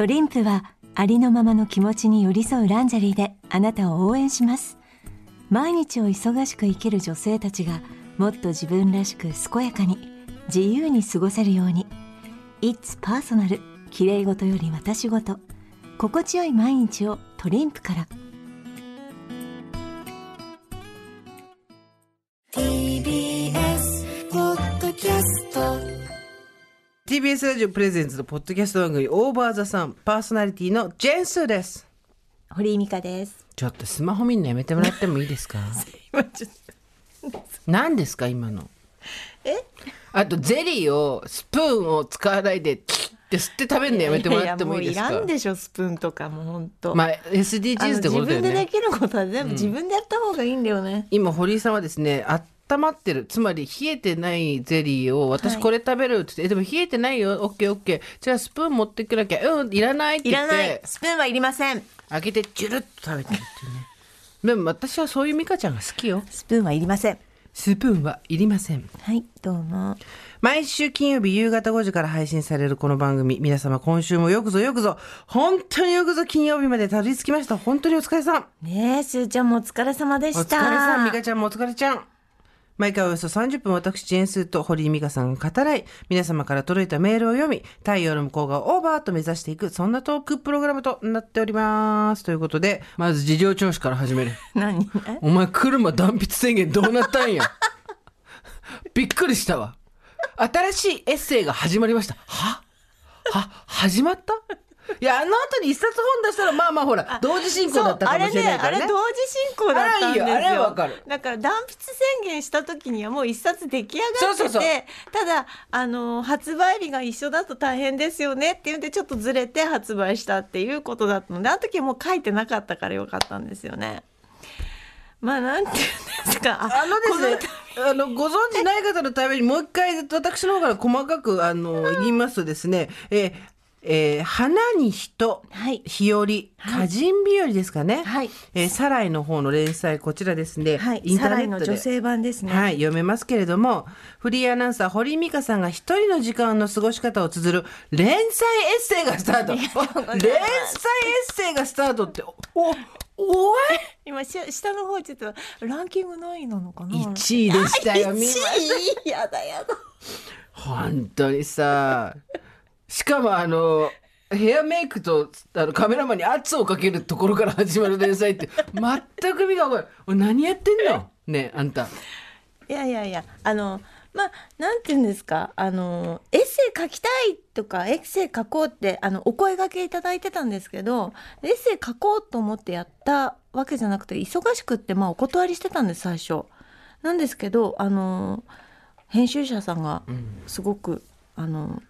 トリンプはありのままの気持ちに寄り添うランジェリーであなたを応援します。毎日を忙しく生きる女性たちがもっと自分らしく健やかに自由に過ごせるように。It's personal 綺麗事より私事。心地よい毎日をトリンプから。TBS ラジオプレゼンツのポッドキャスト番組オーバーザさんパーソナリティのジェンスーです。堀井美香です。ちょっとスマホ見んのやめてもらってもいいですか？何ですか今の？え？あとゼリーをスプーンを使わないでキッて吸って食べるのやめてもらってもいいですか？ややもういらんでしょスプーンとかもう本当。まあ SDGs ってことだよ自分ででねきることは全部自分でやった方がいいんだよね、今堀井さんはですね温まってる。つまり冷えてないゼリーを私はい。これ食べるって言って、えでも冷えてないよ。オッケーオッケー。じゃあスプーン持ってくなきゃ。うんいらないってい言って。らない。スプーンはいりません。開けてジュルッと食べてるっていうね。でも私はそういう美香ちゃんが好きよ。スプーンはいりません。スプーンはいりません。はいどうも。毎週金曜日夕方5時から配信されるこの番組。皆様今週もよくぞよくぞ。本当によくぞ金曜日までたどり着きました。本当にお疲れさん。ねえすーちゃんもお疲れ様でお疲れしたさん美香ちゃんもお疲れちゃん毎回およそ30分私ジェーンスーと堀井美香さんが語らい皆様から届いたメールを読み太陽の向こうがオーバーと目指していくそんなトークプログラムとなっております。ということでまず事情聴取から始める。何？え？お前車断筆宣言どうなったんや？びっくりしたわ。新しいエッセイが始まりました。は？は？始まった？いやあの後に一冊本出したらまあまあほら同時進行だったかもしれないからね。あれねあれ同時進行だったんですよ。あれいいよあれはわかる。だから断筆宣言した時にはもう一冊出来上がっててそうそうそう。ただあの発売日が一緒だと大変ですよねっていうんでちょっとずれて発売したっていうことだったのであの時はもう書いてなかったからよかったんですよね。まあなんていうんですか。あのですね、あの、ご存知ない方のためにもう一回私の方から細かく、あの、言いますとですね、えーえー花に人、はい。日和、歌人日和ですかね。はい。えーサライの方の連載、こちらですね。はい。インターネットで。の女性版ですね。はい、読めますけれども、フリーアナウンサー、堀井美香さんが一人の時間の過ごし方を綴る連載エッセイがスタート。連載エッセイがスタートって、お、おい。今し下の方ちょっとランキング何位なのかな？1位でしたよ、見ました1位やだやだ。本当にさしかもあのヘアメイクとあのカメラマンに圧をかけるところから始まる連載って全く見が分かる何やってんの？ねえあんた。いやいやいやあのまあなんて言うんですか？あのエッセイ書きたいとかエッセイ書こうってあのお声掛けいただいてたんですけどエッセイ書こうと思ってやったわけじゃなくて忙しくってまあお断りしてたんです最初。なんですけどあの編集者さんがすごく、あのふ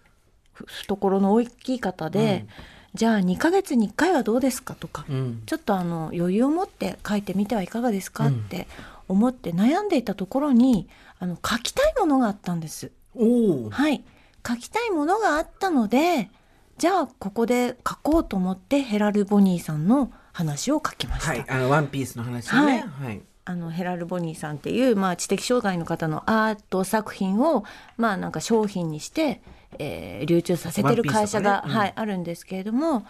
懐の大きい方で、じゃあ2ヶ月に1回はどうですかとか、うん。ちょっとあの余裕を持って書いてみてはいかがですかって思って悩んでいたところにあの書きたいものがあったんです。はい、書きたいものがあったのでじゃあここで書こうと思ってヘラル・ボニーさんの話を書きました。はい。あのワンピースの話ね。はい、あのヘラル・ボニーさんっていう、まあ、知的障害の方のアート作品を、まあ、なんか商品にして、えー流通させてる会社が、ねうんはい、あるんですけれども、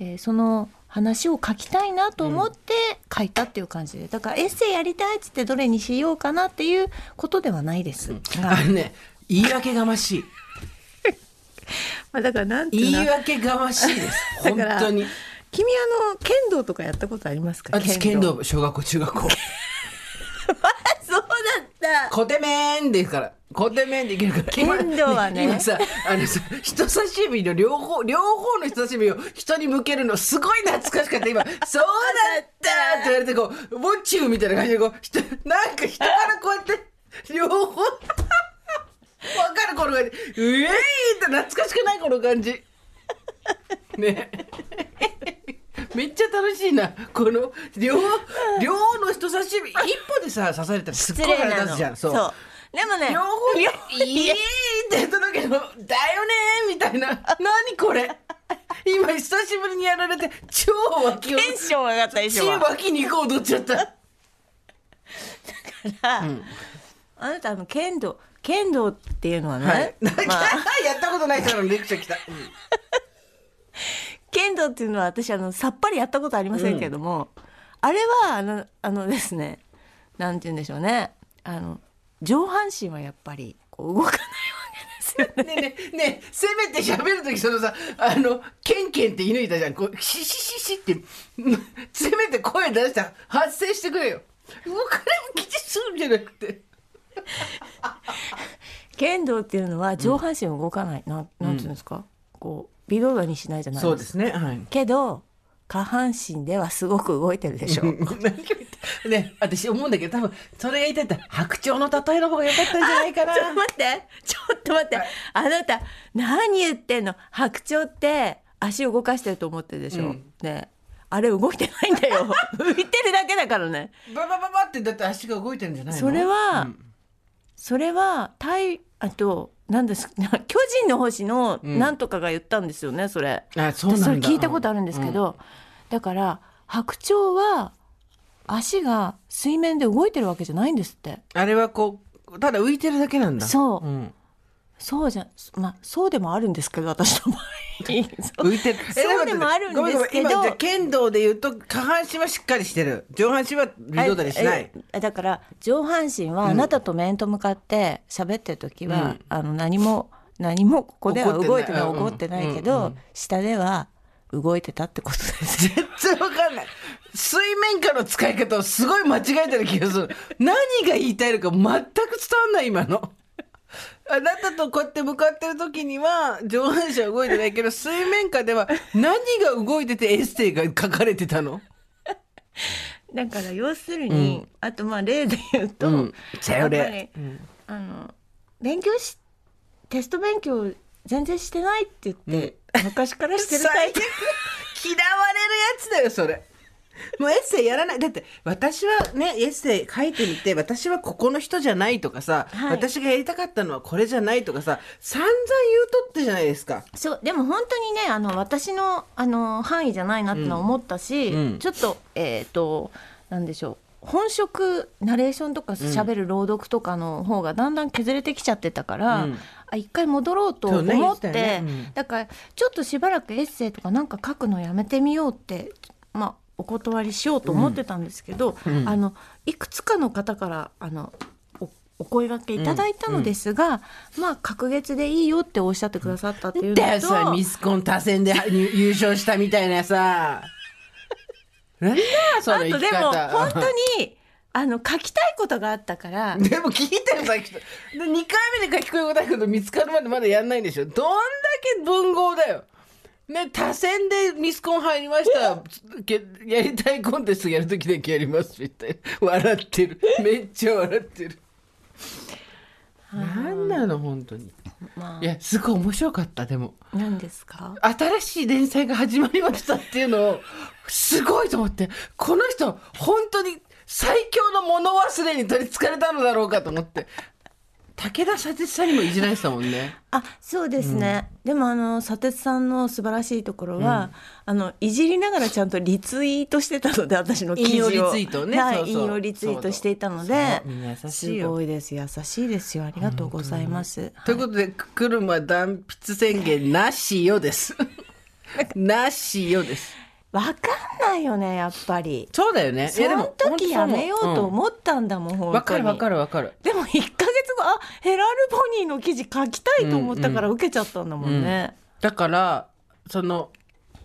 えーその話を書きたいなと思って書いたっていう感じでだからエッセイやりたいっつってどれにしようかなっていうことではないです。があのね言い訳がましい。まあ、だからなんていうの？言い訳がましいです。だ本当に。君あの剣道とかやったことありますか？私剣道部小学校中学校 ったコテメンですから。コテメンでいけるから。剣道はね今さ、あのさ、人差し指の両方、両方の人差し指を人に向けるのすごい懐かしかった。今、そうだったって言われてこう、ウォッチューみたいな感じでこう、人、なんか人からこうやって、両方、わかるこの感じ。うえーいって懐かしくないこの感じ。ねめっちゃ楽しいな。この、両、両方の人差し指、一歩でさ、刺されたらすっごい腹立つじゃん。そう。でもね両方に「いい!」って言っただけど「だよね!」みたいな「何これ!」今久しぶりにやられて超脇をテンション上がったでしょ超脇に踊っちゃったあなたあの剣道剣道っていうのはね、はい、まあ、やったことない人のレクチャー来た、うん剣道っていうのは私あのさっぱりやったことありませんけども、あれはあのあのですねなんて言うんでしょうね。あの上半身はやっぱりこう動かないわけですよね。ねえねえねえせめて喋る時そのさあのケンケンって射抜いたじゃん。こうシシシシってうんせめて声出して発声してくれよ。動かないもきちするんじゃなくて。剣道っていうのは上半身は動かない、なんなんていうんですか、こう微動だにしないじゃないそうでですすね。はい。けど下半身ではすごく動いてるでしょ ね私思うんだけど多分それが言って白鳥の例えの方が良かったんじゃないかな。ちょっと待って。ちょっと待って、あなた何言ってんの？白鳥って足を動かしてると思ってるでしょ、うん。ね。あれ動いてないんだよ。浮いてるだけだからね。ババババってだって足が動いてるんじゃないの？それは、うんそれは対あと何です 巨人の星のなんとかが言ったんですよね、それ。あそうなんだ。私それ聞いたことあるんですけど、だから白鳥は足が水面で動いてるわけじゃないんですって。あれはこうただ浮いてるだけなんだ。そう。うんそうじゃまあそうでもあるんですけど私の場合浮いてる。そうでもあるんですけど剣道で言うと下半身はしっかりしてる。上半身は微動だにしない。えだから上半身はあなたと面と向かって喋ってる時は、うんあの何も何もここでは動いてない怒ってない怒ってないけど、下では動いてたってことです全然わかんない。水面下の使い方をすごい間違えてる気がする。何が言いたいのか全く伝わんない今の。あなたとこうやって向かってる時には上半身は動いてないけど 水面下では何が動いててエッセイが書かれてたの？だから要するに、あとまあ例で言うと、うん。さよやっぱりれ。うん。あの勉強しテスト勉強全然してないって言って、昔からしてるタイプ。嫌われるやつだよそれ もうエッセイやらない。だって私はねエッセイ書いてみて私はここの人じゃないとかさ、はい。私がやりたかったのはこれじゃないとかさ散々言うとってじゃないですか。そうでも本当にねあの私のあの範囲じゃないなってのは思ったし、うん。うんちょっとえっ、となんでしょう本職ナレーションとか喋る朗読とかの方がだんだん削れてきちゃってたから、うん。あ一回戻ろうとそうね思って、言ってたよね。うん。だからちょっとしばらくエッセイとかなんか書くのやめてみようってまあお断りしようと思ってたんですけど、うんあのいくつかの方からあのおお声掛けいただいたのですが、まあ隔月でいいよっておっしゃってくださったっていうのと、だよそれミスコン多選で優優勝したみたいなさ。なんだよそのあとでも本当にあの書きたいことがあったからでも聞いてよさっきと。で2回目で書き込みたいけど見つかるまでまだやんないんでしょ。どんだけ文豪だよね多選でミスコン入りましたけやりたいコンテストやるときだけやりますみたいな。笑ってる。めっちゃ笑ってる。なんなの本当に。まいやすごい面白かったでも。あ何ですか？新しい連載が始まりましたっていうのをすごいと思って。この人本当に最強の物忘れに取りつかれたのだろうかと思って武田砂鉄さんにもいじられてたもんね。あそうですね、でもあの砂鉄さんの素晴らしいところは、あのいじりながらちゃんとリツイートしてたので私の記事を。引用リツイートをね。はいそうそう。引用リツイートしていたのですよ。ごいです。優しいですよ。ありがとうございます、ということで車断筆宣言なしよです。なしよですわかんないよねやっぱり。そうだよね。その時やめようと思ったんだもん、本当に。わかるわかるわかる。でも1ヶ月後あヘラルボニーの記事書きたいと思ったから受けちゃったんだもんね、だからその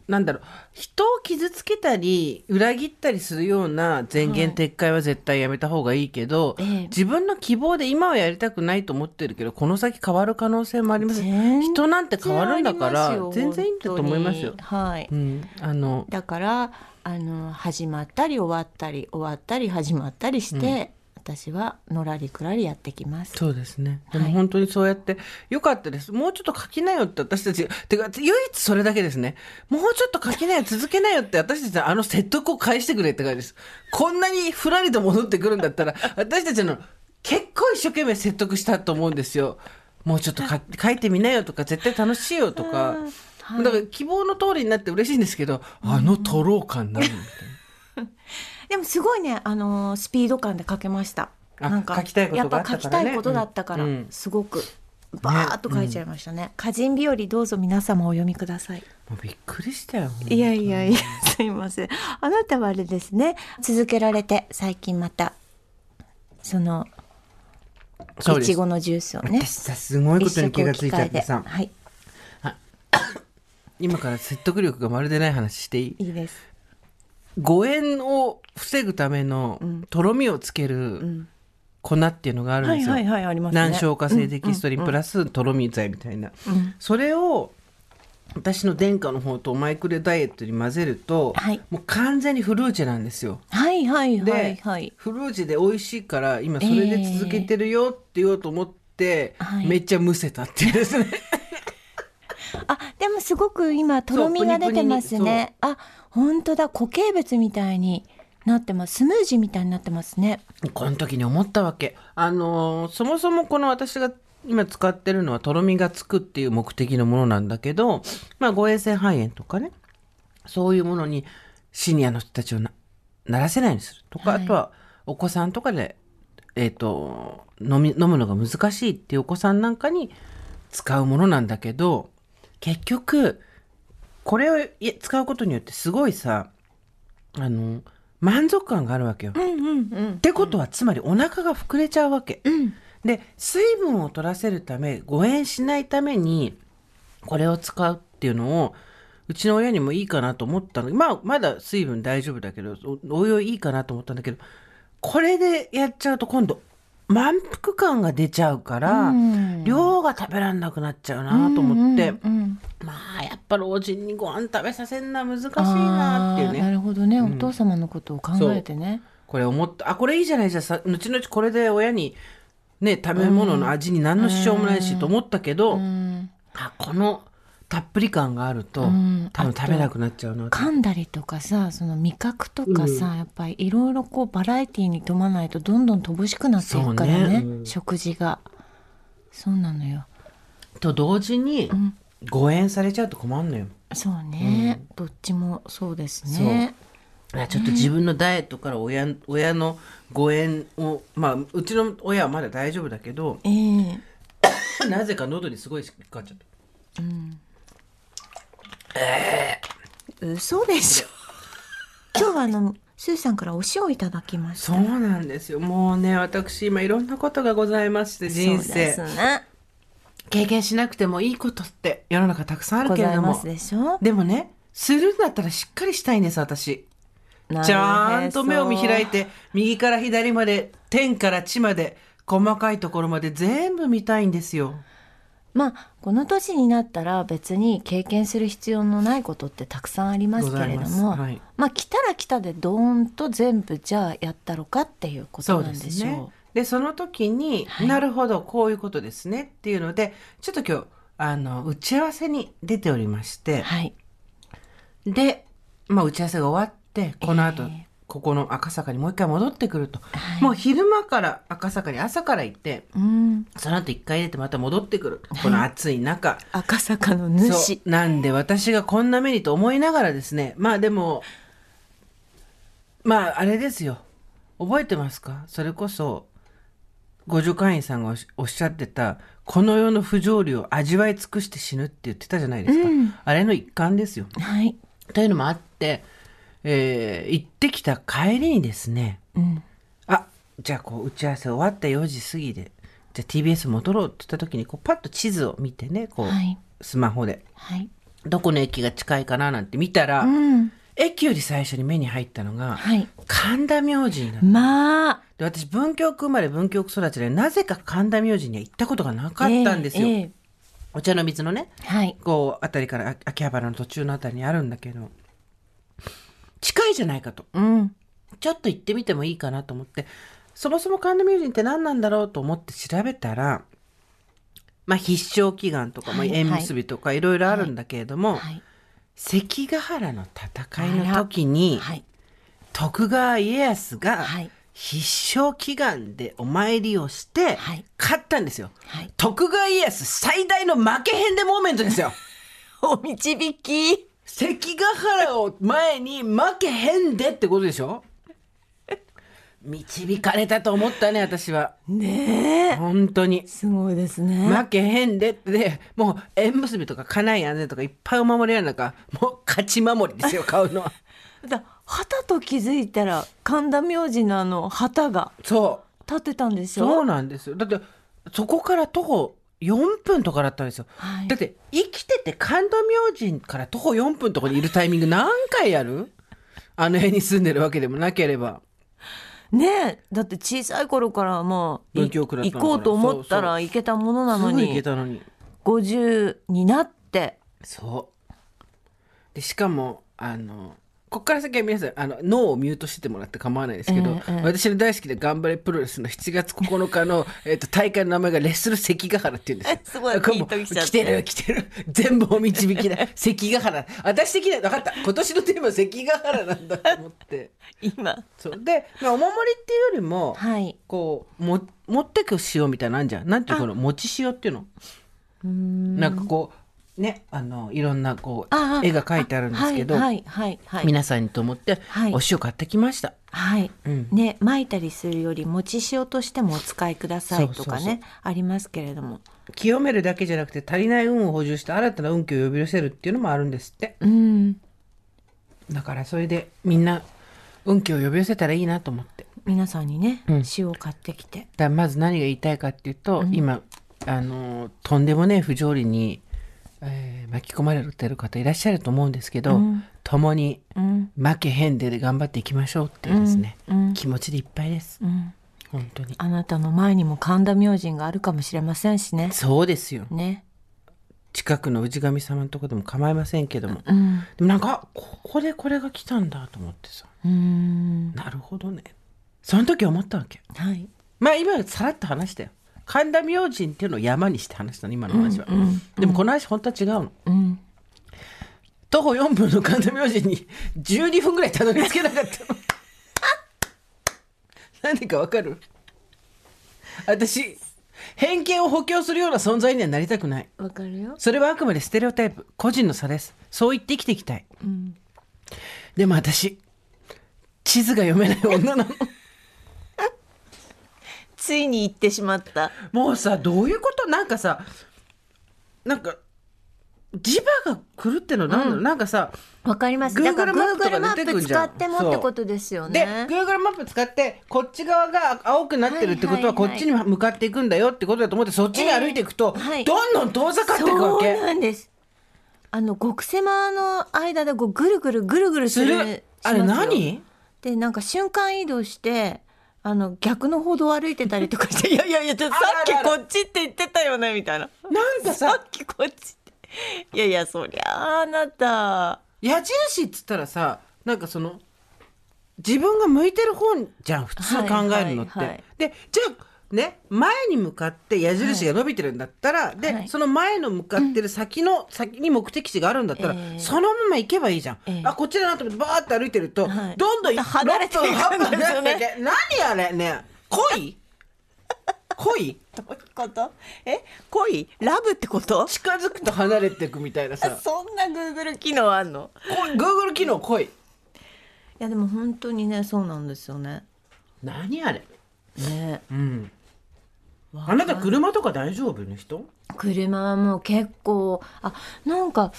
なんだろう。人を傷つけたり裏切ったりするような前言撤回は絶対やめた方がいいけど、ええ。自分の希望で今はやりたくないと思ってるけどこの先変わる可能性もあります人なんて変わるんだから全然いいんだと思いますよ。はい、うん、あの。だからあの始まったり終わったり終わったり始まったりして、私はのらりくらりやってきます。そうですね。ではいも本当にそうやって、よかったです。もうちょっと書きなよって私たち、てか、唯一それだけですね。もうちょっと書きなよ、続けなよって私たちのあの説得を返してくれって感じです。こんなにふらりと戻ってくるんだったら、私たちの結構一生懸命説得したと思うんですよ。もうちょっとか書いてみなよとか、絶対楽しいよとか。はいだから希望の通りになって嬉しいんですけど、あのとろう感なるみたいな。でもすごいねあのスピード感で書けました。あなんか書きたいことがあやっぱ書きたいことだったから、うん。うんすごくバーっと書いちゃいましたね。歌人日和どうぞ皆様お読みください。もうびっくりしたよいやいやいやすいません。あなたはあれですね。続けられて最近またそのそうです。いちごのジュースをね私さすごいことに気がついちゃってさ。はい。今から説得力がまるでない話していい？いいです誤嚥を防ぐためのとろみをつける粉っていうのがあるんですよ、はいはいはいありますね。難消化性デキストリンプラスとろみ剤みたいな、それを私の殿下の方とマイクレダイエットに混ぜると、はい。もう完全にフルーチェなんですよ。はいはいで、はいはい。フルーチェで美味しいから今それで続けてるよって言おうと思って、はい。めっちゃむせたっていうですねあでもすごく今とろみが出てますそうプニプニに。ねあ本当だ。固形物みたいになってます。スムージーみたいになってますね。この時に思ったわけ。あのーそもそもこの私が今使ってるのはとろみがつくっていう目的のものなんだけどまあ誤嚥性肺炎とかね。そういうものにシニアの人たちをなならせないようにするとか、はい。あとはお子さんとかで、えっと飲み飲むのが難しいっていうお子さんなんかに使うものなんだけど結局これを使うことによってすごいさあの満足感があるわけよ。うんうんうんってことはつまりお腹が膨れちゃうわけ。うんで水分を取らせるため誤嚥しないためにこれを使うっていうのをうちの親にもいいかなと思ったのまあまだ水分大丈夫だけどおおいおいいいかなと思ったんだけどこれでやっちゃうと今度満腹感が出ちゃうから、うん。量が食べらんなくなっちゃうなと思って、うんうんうん。まあやっぱ老人にご飯食べさせるのは難しいなっていうね。なるほどね、お父様のことを考えてね。これ思った。あこれいいじゃない。じゃあさ後々これで親にね食べ物の味に何の支障もないしと思ったけど、うん。あこのたっぷり感があると、ん。多分食べなくなっちゃうなと。噛んだりとかさその味覚とかさ、やっぱりいろいろこうバラエティーに富まないとどんどん乏しくなっていくからねね。うん。食事が。そうなのよ。と同時に誤嚥されちゃうと困るのよ。そうね、どっちもそうですね。あちょっと自分のダイエットから親親の誤嚥をまあうちの親はまだ大丈夫だけどええ。なぜか喉にすごい引っかかっちゃった嘘でしょ。今日はあのスーさんからお塩いただきました。そうなんですよ。もうね私今いろんなことがございまして人そうで生すね。経験しなくてもいいことって世の中たくさんあるごけれども。ざいますでしょ。でもねするんだったらしっかりしたいんです私。ちゃんと目を見開いて右から左まで天から地まで細かいところまで全部見たいんですよまあこの年になったら別に経験する必要のないことってたくさんありますけれども、ます。はい。まあ来たら来たでドーンと全部じゃあやったろかっていうことなんでしょう。ですね。でその時に、はい。なるほどこういうことですねっていうのでちょっと今日あの打ち合わせに出ておりまして。はい。で、まあ、打ち合わせが終わってこの後、ええここの赤坂にもう一回戻ってくると、はい。もう昼間から赤坂に朝から行ってうん。その後一回出てまた戻ってくるこの暑い中、赤坂のそ主。う。なんで私がこんな目にと思いながらですね。まあでもまああれですよ。覚えてますか？それこそ五助会員さんがおっしゃってたこの世の不条理を味わい尽くして死ぬって言ってたじゃないですか、うん。あれの一環ですよ。はい。というのもあって、えー行ってきた帰りにですねうん。あじゃあこう打ち合わせ終わった4時過ぎでじゃあ TBS 戻ろうって言った時にこうパッと地図を見てねこう、はい。スマホではい。どこの駅が近いかななんて見たら、うん。駅より最初に目に入ったのがはい。神田明神なのまあ。で私文京区生まれ文京区育ちでなぜか神田明神には行ったことがなかったんですよ、ええええお茶の水のねはい。こうあたりからあ秋葉原の途中のあたりにあるんだけど近いじゃないかとうん。ちょっと行ってみてもいいかなと思ってそもそも神田明神って何なんだろうと思って調べたらまあ必勝祈願とか、まあ、はい縁結びとかいろいろあるんだけれども、はい。関ヶ原の戦いの時に、はい。徳川家康がはい必勝祈願でお参りをしてはい勝ったんですよ。はい。徳川家康最大の負けへんでモーメントですよ。お導き。関ヶ原を前に負けへんでってことでしょ？導かれたと思ったね私は。ねえ。本当に。すごいですね。負けへんでって。でもう縁結びとか家内安全とかいっぱいお守りやる中もう勝ち守りですよ 買うのは。だ旗と気づいたら神田明神のあの旗がそう。立ってたんでしそうょなんですよ。だってそこから徒歩4分とかだったんですよ、はい。だって生きてて神田明神から徒歩4分とかにいるタイミング何回やる？あの辺に住んでるわけでもなければ。ねえ。だって小さい頃からまあ行こうと思ったら行けたものなのすぐ行けにたのに。50になって。そう。でしかもあのこっから先は皆さんあの脳をミュートしててもらって構わないですけど、ええええ。私の大好きな頑張れプロレスの7月9日の、えっと大会の名前がレッスル関ヶ原っていうんですよ。すごいピンときちゃって来てる来てる。全部お導きだ関 ヶ原。私的には分かった。今年のテーマは関ヶ原なんだと思って。今。そう。で、まあ、お守りっていうよりも、はい。こうも持ってく塩みたいなんじゃん。なんていうこの餅塩っていうの？なんかこうねあのいろんなこう絵が描いてあるんですけど、はいはいはいはい。皆さんにと思ってはい。お塩買ってきました、はい、うん。ね巻いたりするより餅塩としてもお使いくださいとかねありますけれども。清めるだけじゃなくて足りない運を補充して新たな運気を呼び寄せるっていうのもあるんですって。うん。だからそれでみんな運気を呼び寄せたらいいなと思って。皆さんにね、うん。塩を買ってきて。だまず何が言いたいかっていうと、今あのとんでもねえ不条理に、えー巻き込まれてる方いらっしゃると思うんですけど、うん。共にうん。負けへんでで頑張っていきましょうっていうですね、うん。うん。気持ちでいっぱいです。うん。本当に。あなたの前にも神田明神があるかもしれませんしね。そうですよ。ね。近くの氏神様のとこでも構いませんけども、うん。でもなんかあここでこれが来たんだと思ってさ。うん。なるほどね。その時思ったわけ。はい。まあ今さらっと話したよ神田明神っていうのを山にして話したの今の話は、うんうんでもこの話本当は違うの。うん。徒歩4分の神田明神に12分ぐらいたどり着けなかったの。なんでかわかる？私偏見を補強するような存在にはなりたくない。わかるよ。それはあくまでステレオタイプ。個人の差です。そう言って生きていきたい。うん。でも私地図が読めない女なのついに行ってしまった。もうさどういうこと？なんかさなんか磁場が来るっての？なんだろう、なんかさわかります。だからマップと Google かマップ出てくんじゃん。使ってもってことですよでね Google マップ使ってこっち側が青くなってるってことははいはいはい。こっちに向かっていくんだよってことだと思ってそっちに歩いていくと、えーはい。どんどん遠ざかっていくわそうけ。なんです。あの極狭の間でこうぐるぐるぐるぐるすする。るあれしますよ。何でなんか瞬間移動してあの逆の歩道を歩いてたりとかして いやいやいやちょっとさっきこっちって言ってたよねみたいな。なんかささっきこっちって。いやいやそりゃああなた。矢印っつったらさなんかその自分が向いてる方じゃん普通考えるのって。はいはいはい。でじゃあね前に向かって矢印が伸びてるんだったら、で、はい。その前の向かってる先の、先に目的地があるんだったら、ええ。そのまま行けばいいじゃん。ええ。あこっちだなと思ってバーって歩いてると、はい。どんどん離れていくんですよね。6分8分何あれね恋？恋？どういうこと？え？恋？ラブってこと？近づくと離れていくみたいなさ。そんな Google 機能あんの？恋 Google 機能恋？いやでも本当にねそうなんですよね。何あれ？ねうんあなた車とか大丈夫の人車はもう結構あなんか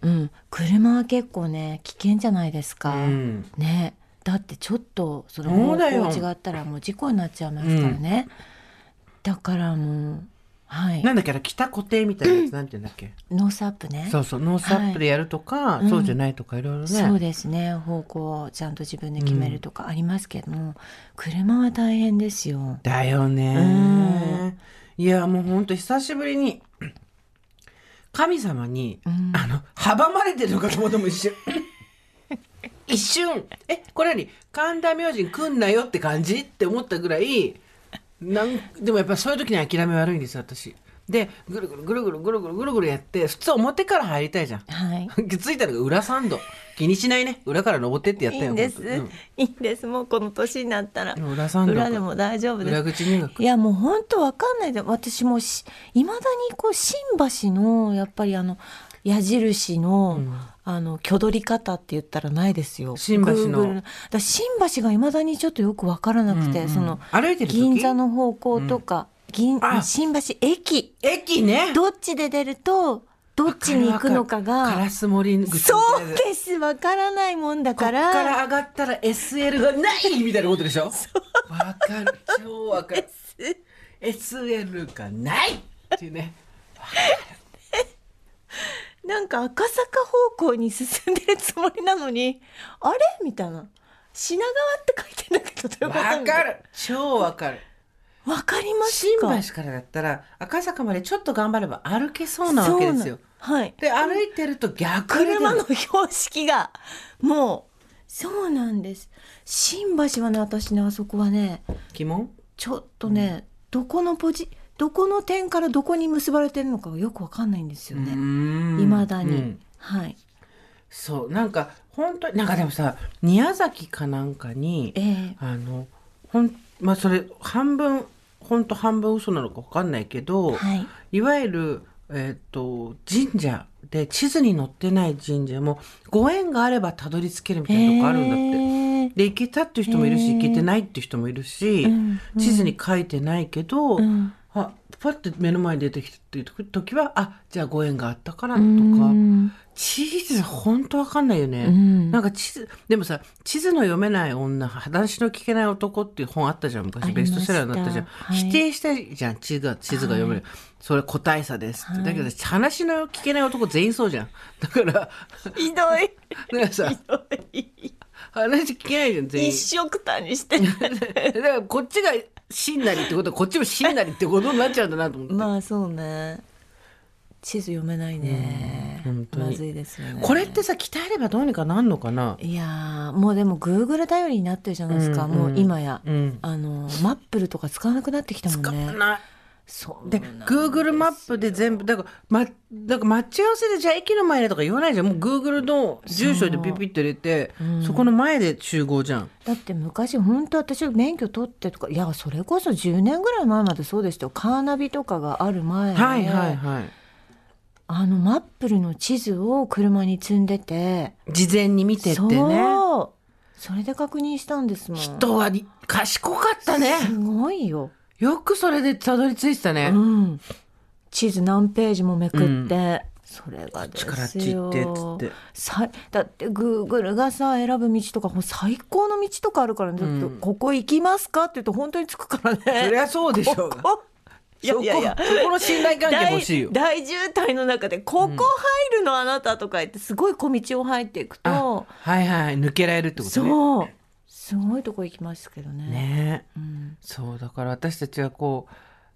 うん車は結構ね危険じゃないですか、うん。ね。だってちょっとその方向違ったらもう事故になっちゃいますからね、だからもうはい。なんだっけあれ北固定みたいなやつなんて言うんだっけ？ノースアップね。そうそうノースアップでやるとか、うんそうじゃないとかいろいろね、そうですね。方向をちゃんと自分で決めるとかありますけども、車は大変ですよ。だよね。いやもうほんと久しぶりに神様に、ん。あの阻まれてるのかと思ったもん一瞬 一瞬。えこれ何？神田明神来んなよって感じ？って思ったぐらいなんでもやっぱそういう時に諦め悪いんですよ私。でぐるぐるぐるぐるぐるぐるぐるぐるやって普通表から入りたいじゃん。はい。気づいたのが裏参道気にしないね。裏から登ってってやったよいいんです、うん。いいんです。もうこの年になったら。裏参道か。裏でも大丈夫です。裏口入学いやもう本当わかんない。で私もしいまだにこう新橋のやっぱりあの矢印の、うんあの挙取り方って言ったらないですよ。新橋の。だ新橋がいまだにちょっとよく分からなくて、うんうん。その銀座の方向とか、銀あ。新橋駅。駅ね。どっちで出るとどっちに行くのかカラがス森口そうです。分からないもんだから。から上がったら SL がないみたいなことでしょ？わかる。超わかる。SL がないっていうね なんか赤坂方向に進んでるつもりなのに あれ？みたいな。品川って書いてんだけどどういうことわかる。超わかる。わかります新か橋からだったら赤坂までちょっと頑張れば歩けそうなわけですよ。はい。で歩いてると逆車の標識がもうそうなんです。新橋はね私ねあそこはね疑問ちょっとね、どこのポジどこの点からどこに結ばれてるのかがよくわかんないんですよね。いいまだに、うん。はい。そう。なんか本当になんかでもさ宮崎かなんかにええ。あのほんまあそれ半分本当半分嘘なのか分かんないけど、はい。いわゆる、えっと神社で地図に載ってない神社もご縁があればたどり着けるみたいなとこあるんだって。へえで行けたっていう人もいるしへー。行けてないっていう人もいるし、うんうん。地図に書いてないけど、うんあパッて目の前に出てきたっていう時はあじゃあご縁があったからとか、うん。地図本当わかんないよね。うん。なんか地図でもさ地図の読めない女話の聞けない男っていう本あったじゃん。昔ベストセラーになったじゃん、はい。否定したじゃん。地図が地図が読める、それ個体差ですって、はいだけど話の聞けない男全員そうじゃん。だからひどい。なんかさひどい。話聞けないじゃん全員。一色たにして。る だからこっちが真なりってことはこっちも真なりってことになっちゃうんだなと思って、まあそうね。地図読めないね、うん本当に。まずいですよね。これってさ鍛えればどうにかなんのかな？いやーもうでもグーグル頼りになってるじゃないですか、うんもう今や、うん。あのマップルとか使わなくなってきたもんね。ないそうで、Google マップで全部、だから、ま、だから待ち合わせでじゃあ駅の前でとか言わないじゃん。もう Google の住所でピピッと入れて、そこの前で集合じゃん。だって昔本当私免許取ってとかいやそれこそ10年ぐらい前までそうでしたよカーナビとかがある前はいはいはい。あのマップルの地図を車に積んでて事前に見てってね。そうそれで確認したんですもん人はり賢かったね。すごいよ、よくそれでたどり着いてたね。うん、地図何ページもめくって、それがですよっち行ってっつって。さだってグーグルがさ選ぶ道とかもう最高の道とかあるからね、うんここ行きますかって言うと本当に着くからねそりゃそうでしょうが。ここいやいやいやそこの信頼関係欲しいよ。大大渋滞の中で「ここ入るのあなた」とか言ってすごい小道を入っていくあと、はいはい。抜けられるってことね。そうすごいとこ行きますけどね。ねうんそうだから私たちはこ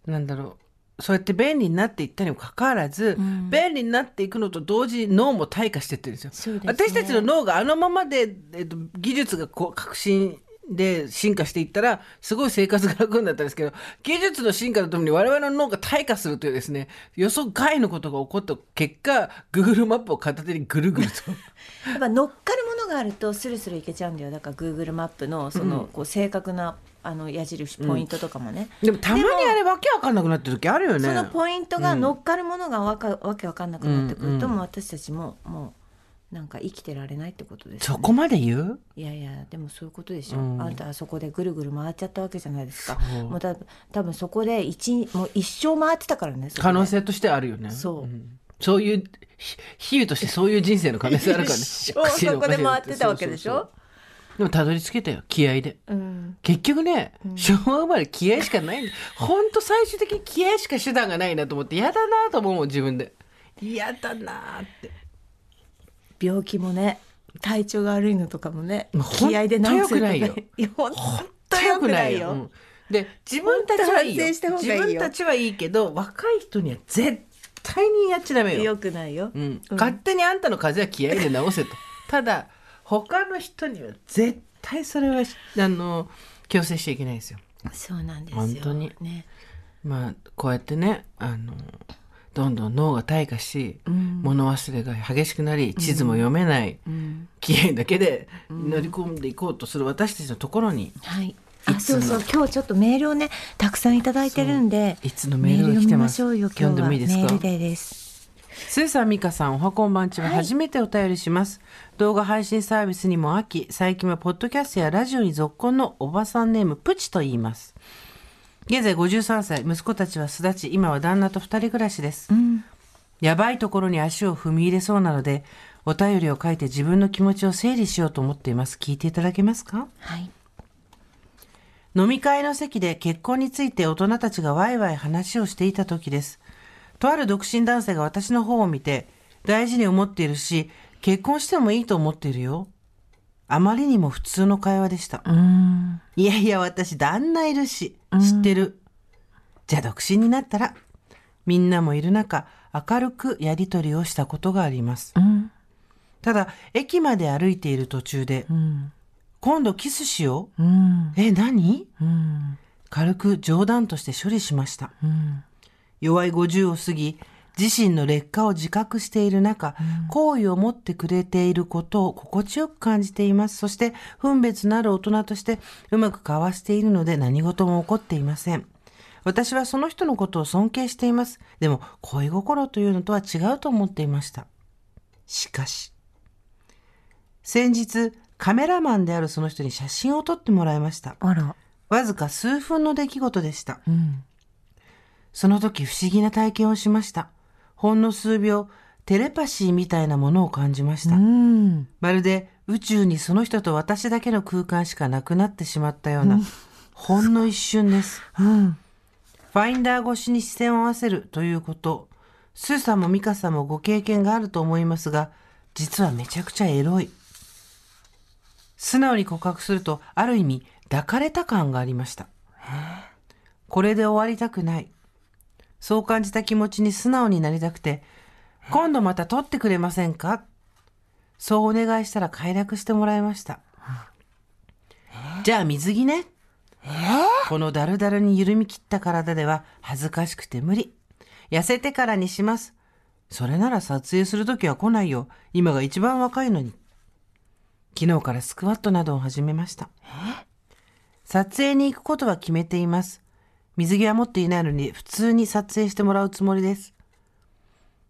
うなんだろうそうやって便利になっていったにもかかわらず、うん便利になっていくのと同時に脳も退化していってるんですよ。すね私たちの脳があのままで、えっと、技術がこう革新で進化していったらすごい生活が楽になったんですけど技術の進化とともに我々の脳が退化するというですね予想外のことが起こった結果 Google マップを片手にぐるぐると。やっぱ乗っかるものがあるとスルスルいけちゃうんだよ。だから Google マップのその、こう正確なあの矢印ポイントとかもね、でもたまにあれわけわかんなくなってる時あるよね。そのポイントが乗っかるものがわかわけわかんなくなってくると、うんうん。もう私たちももうなんか生きてられないってことですよね。そこまで言う？いやいやでもそういうことでしょ、うんあんたはそこでぐるぐる回っちゃったわけじゃないですかもうた多分そこで一もう一生回ってたからね可能性としてあるよね。そうんそういうひ比喩としてそういう人生の可能性あるからね。一生そこで回ってたわけでしょそうそうそうでもたどり着けたよ気合で。うん結局ね、昭和生まれ気合しかない。ほんと最終的に気合しか手段がないなと思って嫌だなと思うもん自分で。嫌だなって。病気もね体調が悪いのとかもね気合で治すとか良くないよ。本当良くないよ、うんで自分たちはいいよ。自分たちはいいけど若い人には絶対にやっちゃダメよ。良くないよ、うん、勝手にあんたの風邪は気合で治せと。ただ他の人には絶対それはしあの強制しちゃいけないですよ。そうなんですよ。本当に。ね。まあこうやってねあのどんどん脳が退化し、うん。物忘れが激しくなり地図も読めない、うん。気合だけで乗り込んでいこうとする私たちのところに、はい。いあそうそう。今日ちょっとメールをねたくさんいただいてるんでいつのメールが来てます。メール読んでもいいですか？メールでです。スーさん、ミカさん、おはこんばんちは。初めてお便りします。動画配信サービスにも飽き、最近はポッドキャストやラジオに続婚のおばさんネーム、プチと言います。現在53歳、息子たちは巣立ち、今は旦那と二人暮らしです。やばいところに足を踏み入れそうなので、お便りを書いて自分の気持ちを整理しようと思っています。聞いていただけますか？はい。飲み会の席で結婚について大人たちがワイワイ話をしていた時です。とある独身男性が私の方を見て、大事に思っているし、結婚してもいいと思っているよ。あまりにも普通の会話でした。うん。いやいや、私旦那いるし、知ってる。じゃあ独身になったら、みんなもいる中、明るくやりとりをしたことがあります。うん。ただ、駅まで歩いている途中で、うん。今度キスしよう。うん。え、何？うん。軽く冗談として処理しました。うん。弱い50を過ぎ、自身の劣化を自覚している中、好意を持ってくれていることを心地よく感じています。そして、分別のある大人としてうまく交わしているので何事も起こっていません。私はその人のことを尊敬しています。でも、恋心というのとは違うと思っていました。しかし、先日、カメラマンであるその人に写真を撮ってもらいました。あら。わずか数分の出来事でした。うん。その時不思議な体験をしました。ほんの数秒、テレパシーみたいなものを感じました。うん。まるで宇宙にその人と私だけの空間しかなくなってしまったような、ほんの一瞬です。うん。ファインダー越しに視線を合わせるということ、スーさんもミカさんもご経験があると思いますが、実はめちゃくちゃエロい。素直に告白すると、ある意味、抱かれた感がありました。これで終わりたくない。そう感じた気持ちに素直になりたくて、今度また撮ってくれませんか？そうお願いしたら快諾してもらいました。じゃあ水着ね。このダルダルに緩み切った体では恥ずかしくて無理。痩せてからにします。それなら撮影するときは来ないよ。今が一番若いのに。昨日からスクワットなどを始めました。撮影に行くことは決めています。水着は持っていないのに普通に撮影してもらうつもりです。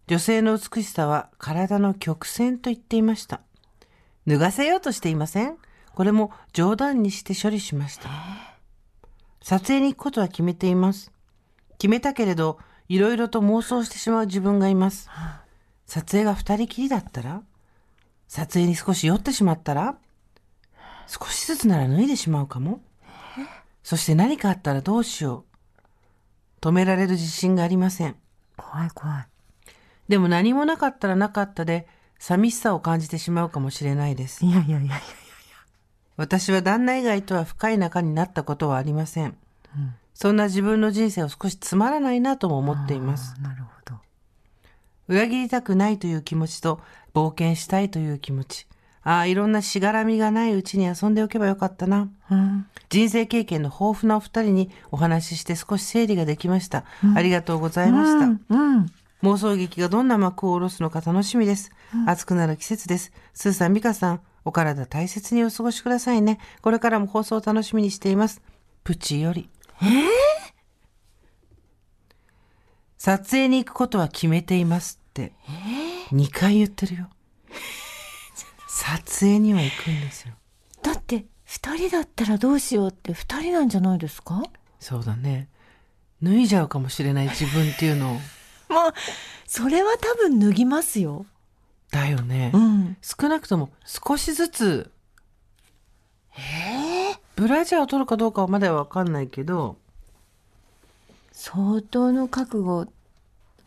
女性の美しさは体の曲線と言っていました。脱がせようとしていません？これも冗談にして処理しました。撮影に行くことは決めています。決めたけれど、いろいろと妄想してしまう自分がいます。撮影が二人きりだったら？撮影に少し酔ってしまったら？少しずつなら脱いでしまうかも？そして何かあったらどうしよう？止められる自信がありません。怖い怖い。でも何もなかったらなかったで、寂しさを感じてしまうかもしれないです。いやいやいやいや。私は旦那以外とは深い仲になったことはありません。そんな自分の人生を少しつまらないなとも思っています。なるほど。裏切りたくないという気持ちと冒険したいという気持ち。ああ、いろんなしがらみがないうちに遊んでおけばよかったな。うん。人生経験の豊富なお二人にお話しして少し整理ができました。ありがとうございました。うん。妄想劇がどんな幕を下ろすのか楽しみです。暑くなる季節です。スーさん、ミカさん、お体大切にお過ごしくださいね。これからも放送を楽しみにしています。プチより。撮影に行くことは決めていますって。2回言ってるよ。撮影には行くんですよ。だって二人だったらどうしようって二人なんじゃないですか？そうだね。脱いじゃうかもしれない自分っていうのを。もうそれは多分脱ぎますよ。だよね。うん。少なくとも少しずつ、ブラジャーを取るかどうかはまだわかんないけど、相当の覚悟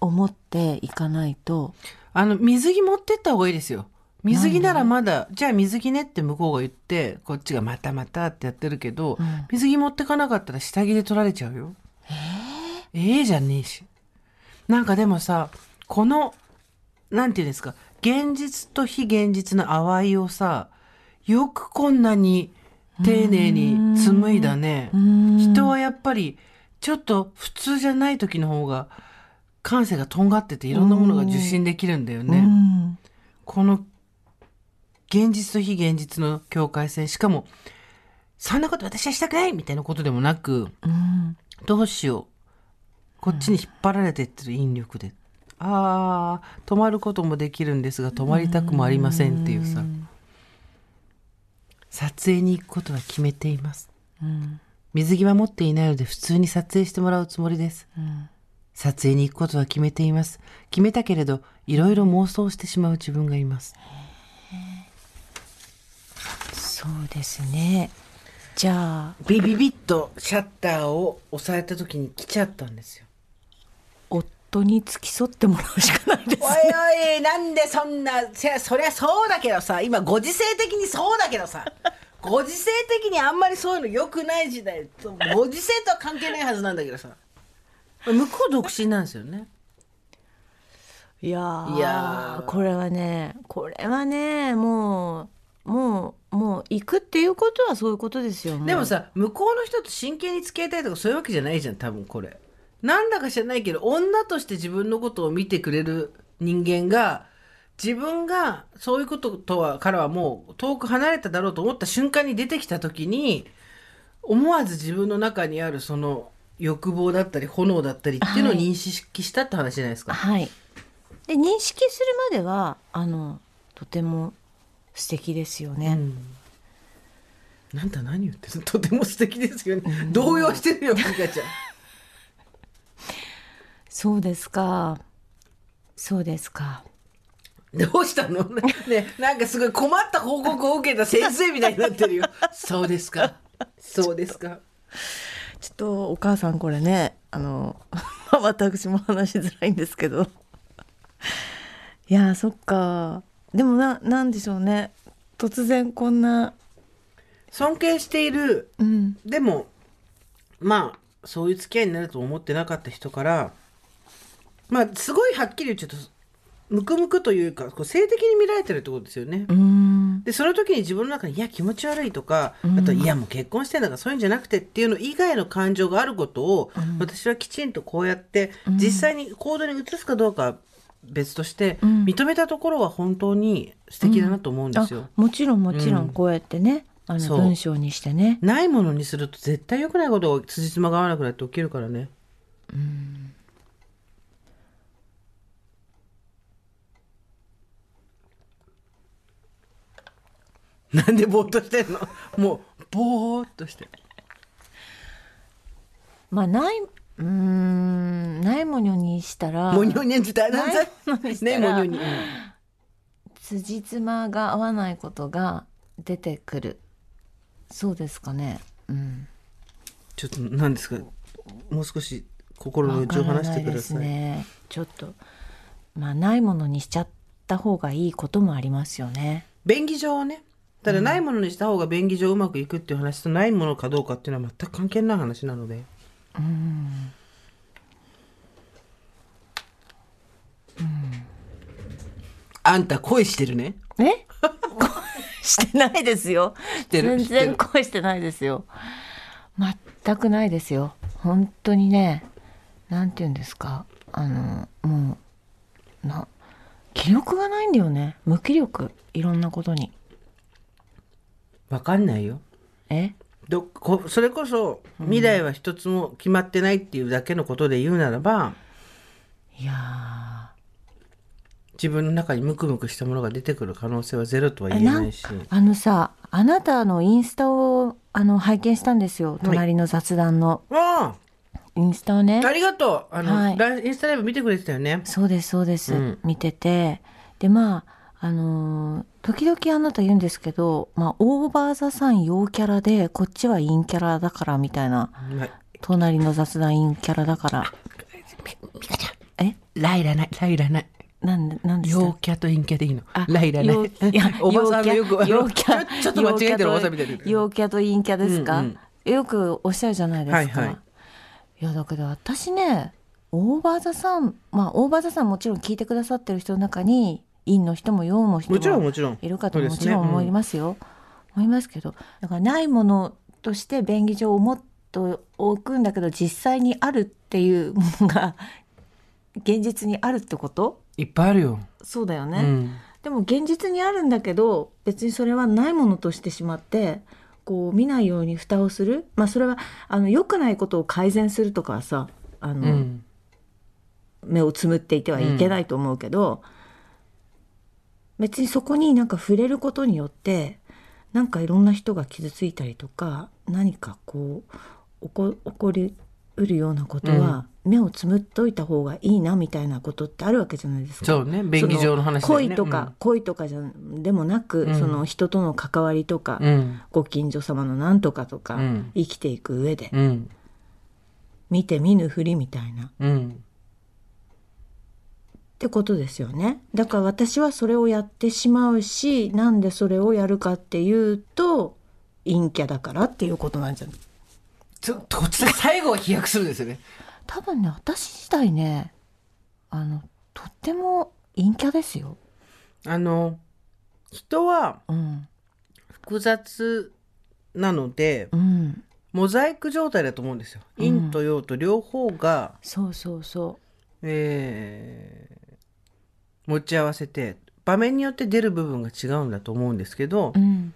を持っていかないと。あの、水着持ってった方がいいですよ。水着ならまだ、じゃあ水着ねって向こうが言って、こっちがまたまたってやってるけど、ん水着持ってかなかったら下着で取られちゃうよ。ええじゃねえし。なんかでもさ、この、なんていうんですか、現実と非現実の淡いをさ、よくこんなに丁寧に紡いだね。人はやっぱり、ちょっと普通じゃない時の方が、感性がとんがってていろんなものが受信できるんだよね。うん。この現実と非現実の境界線。しかもそんなこと私はしたくないみたいなことでもなくうん。どうしよう。こっちに引っ張られてってる引力で。ああ止まることもできるんですが止まりたくもありませんっていうさ。撮影に行くことは決めています。うん。水着は持っていないので普通に撮影してもらうつもりです。うん。撮影に行くことは決めています。決めたけれどいろいろ妄想してしまう自分がいますそうですね。じゃあビビビッとシャッターを押さえた時に来ちゃったんですよ。夫に付き添ってもらうしかないです。おいおいなんでそんなせそりゃそうだけどさ今ご時世的にそうだけどさ ご時世的にあんまりそういうの良くない時代ご時世とは関係ないはずなんだけどさ。向こう独身なんですよね。いやーいやー。これはねこれはねもうもうもう行くっていうことはそういうことですよでもさ向こうの人と真剣に付き合いたいとかそういうわけじゃないじゃん多分これ。なんだか知らないけど女として自分のことを見てくれる人間が自分がそういうこととはからはもう遠く離れただろうと思った瞬間に出てきた時に思わず自分の中にあるその欲望だったり炎だったりっていうのをはい。認識したって話じゃないですか。はい。で認識するまではあのとても素敵ですよね、うんなんだ何言ってる？とても素敵ですよね。動揺してるよ、ミカちゃん。そうですかそうですかどうしたの？ね、なんかすごい困った報告を受けた先生みたいになってるよ。そうですか。そうですか。ちょっとお母さんこれねあの私も話しづらいんですけどいやーそっかでもななんでしょうね。突然こんな。尊敬している、うん。でも、まあ、そういう付き合いになると思ってなかった人から、まあ、すごいはっきり言っちゃうと、ムクムクというか、こう性的に見られてるってことですよね。で、その時に自分の中に、いや、気持ち悪いとか、あと、いや、もう結婚してんだから、そういうんじゃなくてっていうの以外の感情があることを、私はきちんとこうやって、実際に行動に移すかどうかは別として、ん。認めたところは本当に素敵だなと思うんですよ。あもちろんもちろうん。んこうやってね、あのそう。文章にしてね。ないものにすると絶対良くないことが辻褄が合わなくなって起きるからね。なんでぼーっとしてんの？もうぼーっとして。まあないうーんないものにしたらもにょにょに伝えなさいないものにょに。辻褄が合わないことが出てくるそうですかねうんちょっと何ですか？もう少し心の内を話してくだわからないい。ねちょっとまあないものにしちゃった方がいいこともありますよね便宜上ね。ただないものにした方が便宜上うまくいくっていう話とないものかどうかっていうのは全く関係ない話なので。あんた恋してるね？え？してないですよ。全然恋してないですよ。全くないですよ。本当にねなんて言うんですか？あのもうな気力がないんだよね。無気力。いろんなことに。わかんないよ。え？どこそれこそ未来は一つも決まってないっていうだけのことで言うならば、いや自分の中にムクムクしたものが出てくる可能性はゼロとは言えなんいし。あのさあなたのインスタをあの拝見したんですよ。隣の雑談の。あインスタをね。あありがとう。あの、はい。インスタライブ見てくれてたよね。そうですそうです、うん。見てて。でまああのー時々あなた言うんですけど、まあ、オーバーザさん陽キャラでこっちは陰キャラだからみたいなまあ隣の雑談陰キャラだから。え？ライらない、ライらない。なんでなんで陽キャと陰キャでいいの？あ。ライらな陽いいや。おばさんのよく、陽キャちょっと間違えてるおばさんみたいな。陽キャと陰キャですか、うん。よくおっしゃるじゃないですか、はいはい。いやだけど私ねオーバーザさんまあオーバーザさんもちろん聞いてくださってる人の中に陰の人も陽の人ももちろんもちろん。いるかともちろん思いますよ、思いますけどだからないものとして便宜上思っておくんだけど実際にあるっていうものが 現実にあるってこと？いっぱいあるよ。そうだよね、うん。でも現実にあるんだけど別にそれはないものとしてしまってこう見ないように蓋をするまあそれはあの良くないことを改善するとかはさあの、うん。目をつむっていてはいけないと思うけど、別にそこになんか触れることによってなんかいろんな人が傷ついたりとか何かこう起こ起こりうるようなことは、目をつむっといた方がいいなみたいなことってあるわけじゃないですか。そうね便宜上の話ね。そ恋とか、恋とかじゃでもなく、その人との関わりとか、うん。ご近所様のなんとかとか、うん。生きていく上で、うん。見て見ぬふりみたいなっうんてことですよね。だから私はそれをやってしまうしなんでそれをやるかっていうと陰キャだからっていうことなんじゃないちょっとこっちで最後は飛躍するんですよね。多分ね私自体ねあのとっても陰キャですよ。あの人はうん。複雑なのでうん、モザイク状態だと思うんですよ。陰と陽と両方が、そうそうそえー持ち合わせて場面によって出る部分が違うんだと思うんですけど、う。うん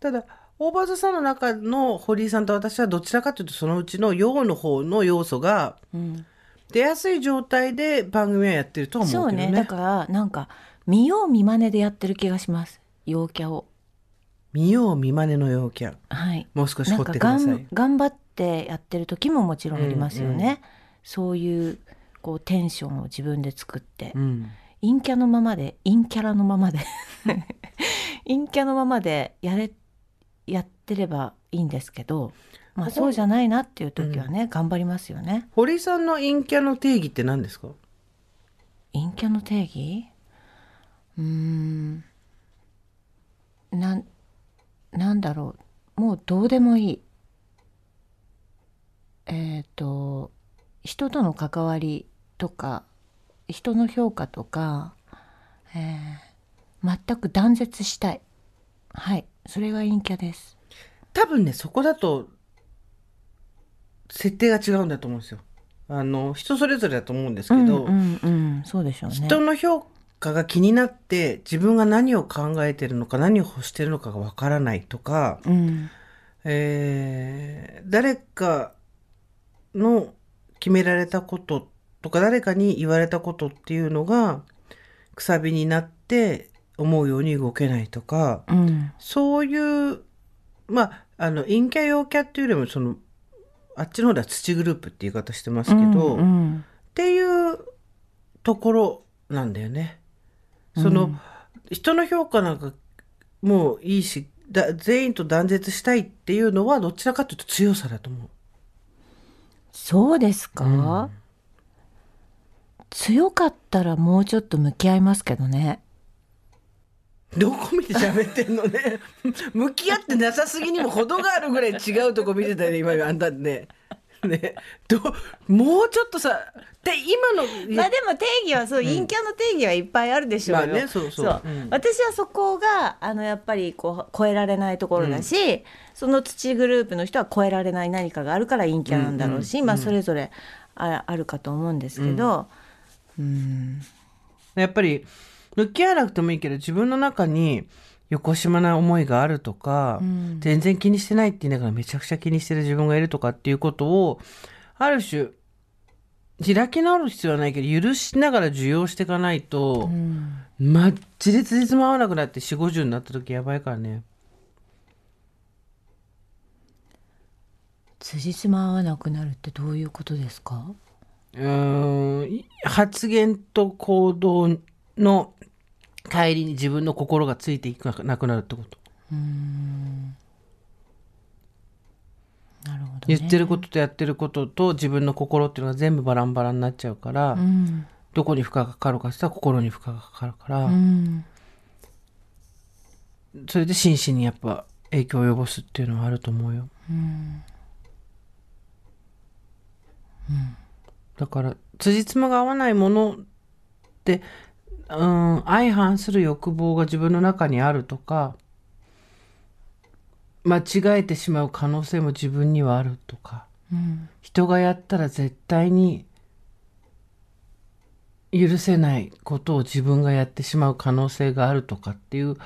ただ大場さんの中の堀井さんと私はどちらかというとそのうちの陽の方の要素がうん、出やすい状態で番組はやってるとは思そううけどね。ねだからなんか見よう見まねでやってる気がします陽キャを。見よう見まねの陽キャはい。もう少し掘ってくださいん。頑張ってやってる時ももちろんありますよね。そういうこうテンションを自分で作って、うん陰キャのままで陰キャラのままで。陰キャのままでやれやってればいいんですけど、まあ、そうじゃないなっていう時はね、頑張りますよね。堀井さんの陰キャの定義って何ですか？陰キャの定義？うーん。なんなんだろう。もうどうでもいい。えっ、と人との関わりとか人の評価とか、えー全く断絶したい。はい。それが陰キャです。多分ねそこだと設定が違うんだと思うんですよ。あの人それぞれだと思うんですけど、うんうんうん。そうでしょうね。人の評価が気になって自分が何を考えてるのか何を欲してるのかがわからないとか、うん。えー誰かの決められたこととか誰かに言われたことっていうのがくさびになって思うように動けないとかうん。そういうまああの陰キャ陽キャっていうよりもそのあっちの方では土グループって言い方してますけど、うんうん。っていうところなんだよね。その、人の評価なんかもういいしだ全員と断絶したいっていうのはどちらかというと強さだと思う。そうですか、強かったらもうちょっと向き合いますけどね。どこ見て喋ってんのね。向き合ってなさすぎにも程があるぐらい違うとこ見てたよね今あんたね。ね。どもうちょっとさで今のまあでも定義はそう、陰キャの定義はいっぱいあるでしょうよ。まあねそうそう。う。ん。私はそこがあのやっぱりこう超えられないところだし、その土グループの人は超えられない何かがあるから陰キャなんだろうし、まあそれぞれああるかと思うんですけど、うん、やっぱり向き合わなくてもいいけど自分の中によこしまな思いがあるとか、ん。全然気にしてないって言いながらめちゃくちゃ気にしてる自分がいるとかっていうことをある種開き直る必要はないけど許しながら受容していかないと、マッチでつじつま合わなくなって4 5 0になった時やばいからね。辻褄合わなくなるってどういうことですか？うーんい発言と行動の帰りに自分の心がついていかなくなるってこと。なるほど、ね、言ってることとやってることと自分の心っていうのが全部バランバラになっちゃうから、うんどこに負荷がかかるかって言ったら心に負荷がかかるから、うん。それで心身にやっぱ影響を及ぼすっていうのはあると思うよ。だから辻褄が合わないものってうん相反する欲望が自分の中にあるとか間違えてしまう可能性も自分にはあるとか。うん人がやったら絶対に許せないことを自分がやってしまう可能性があるとかっていう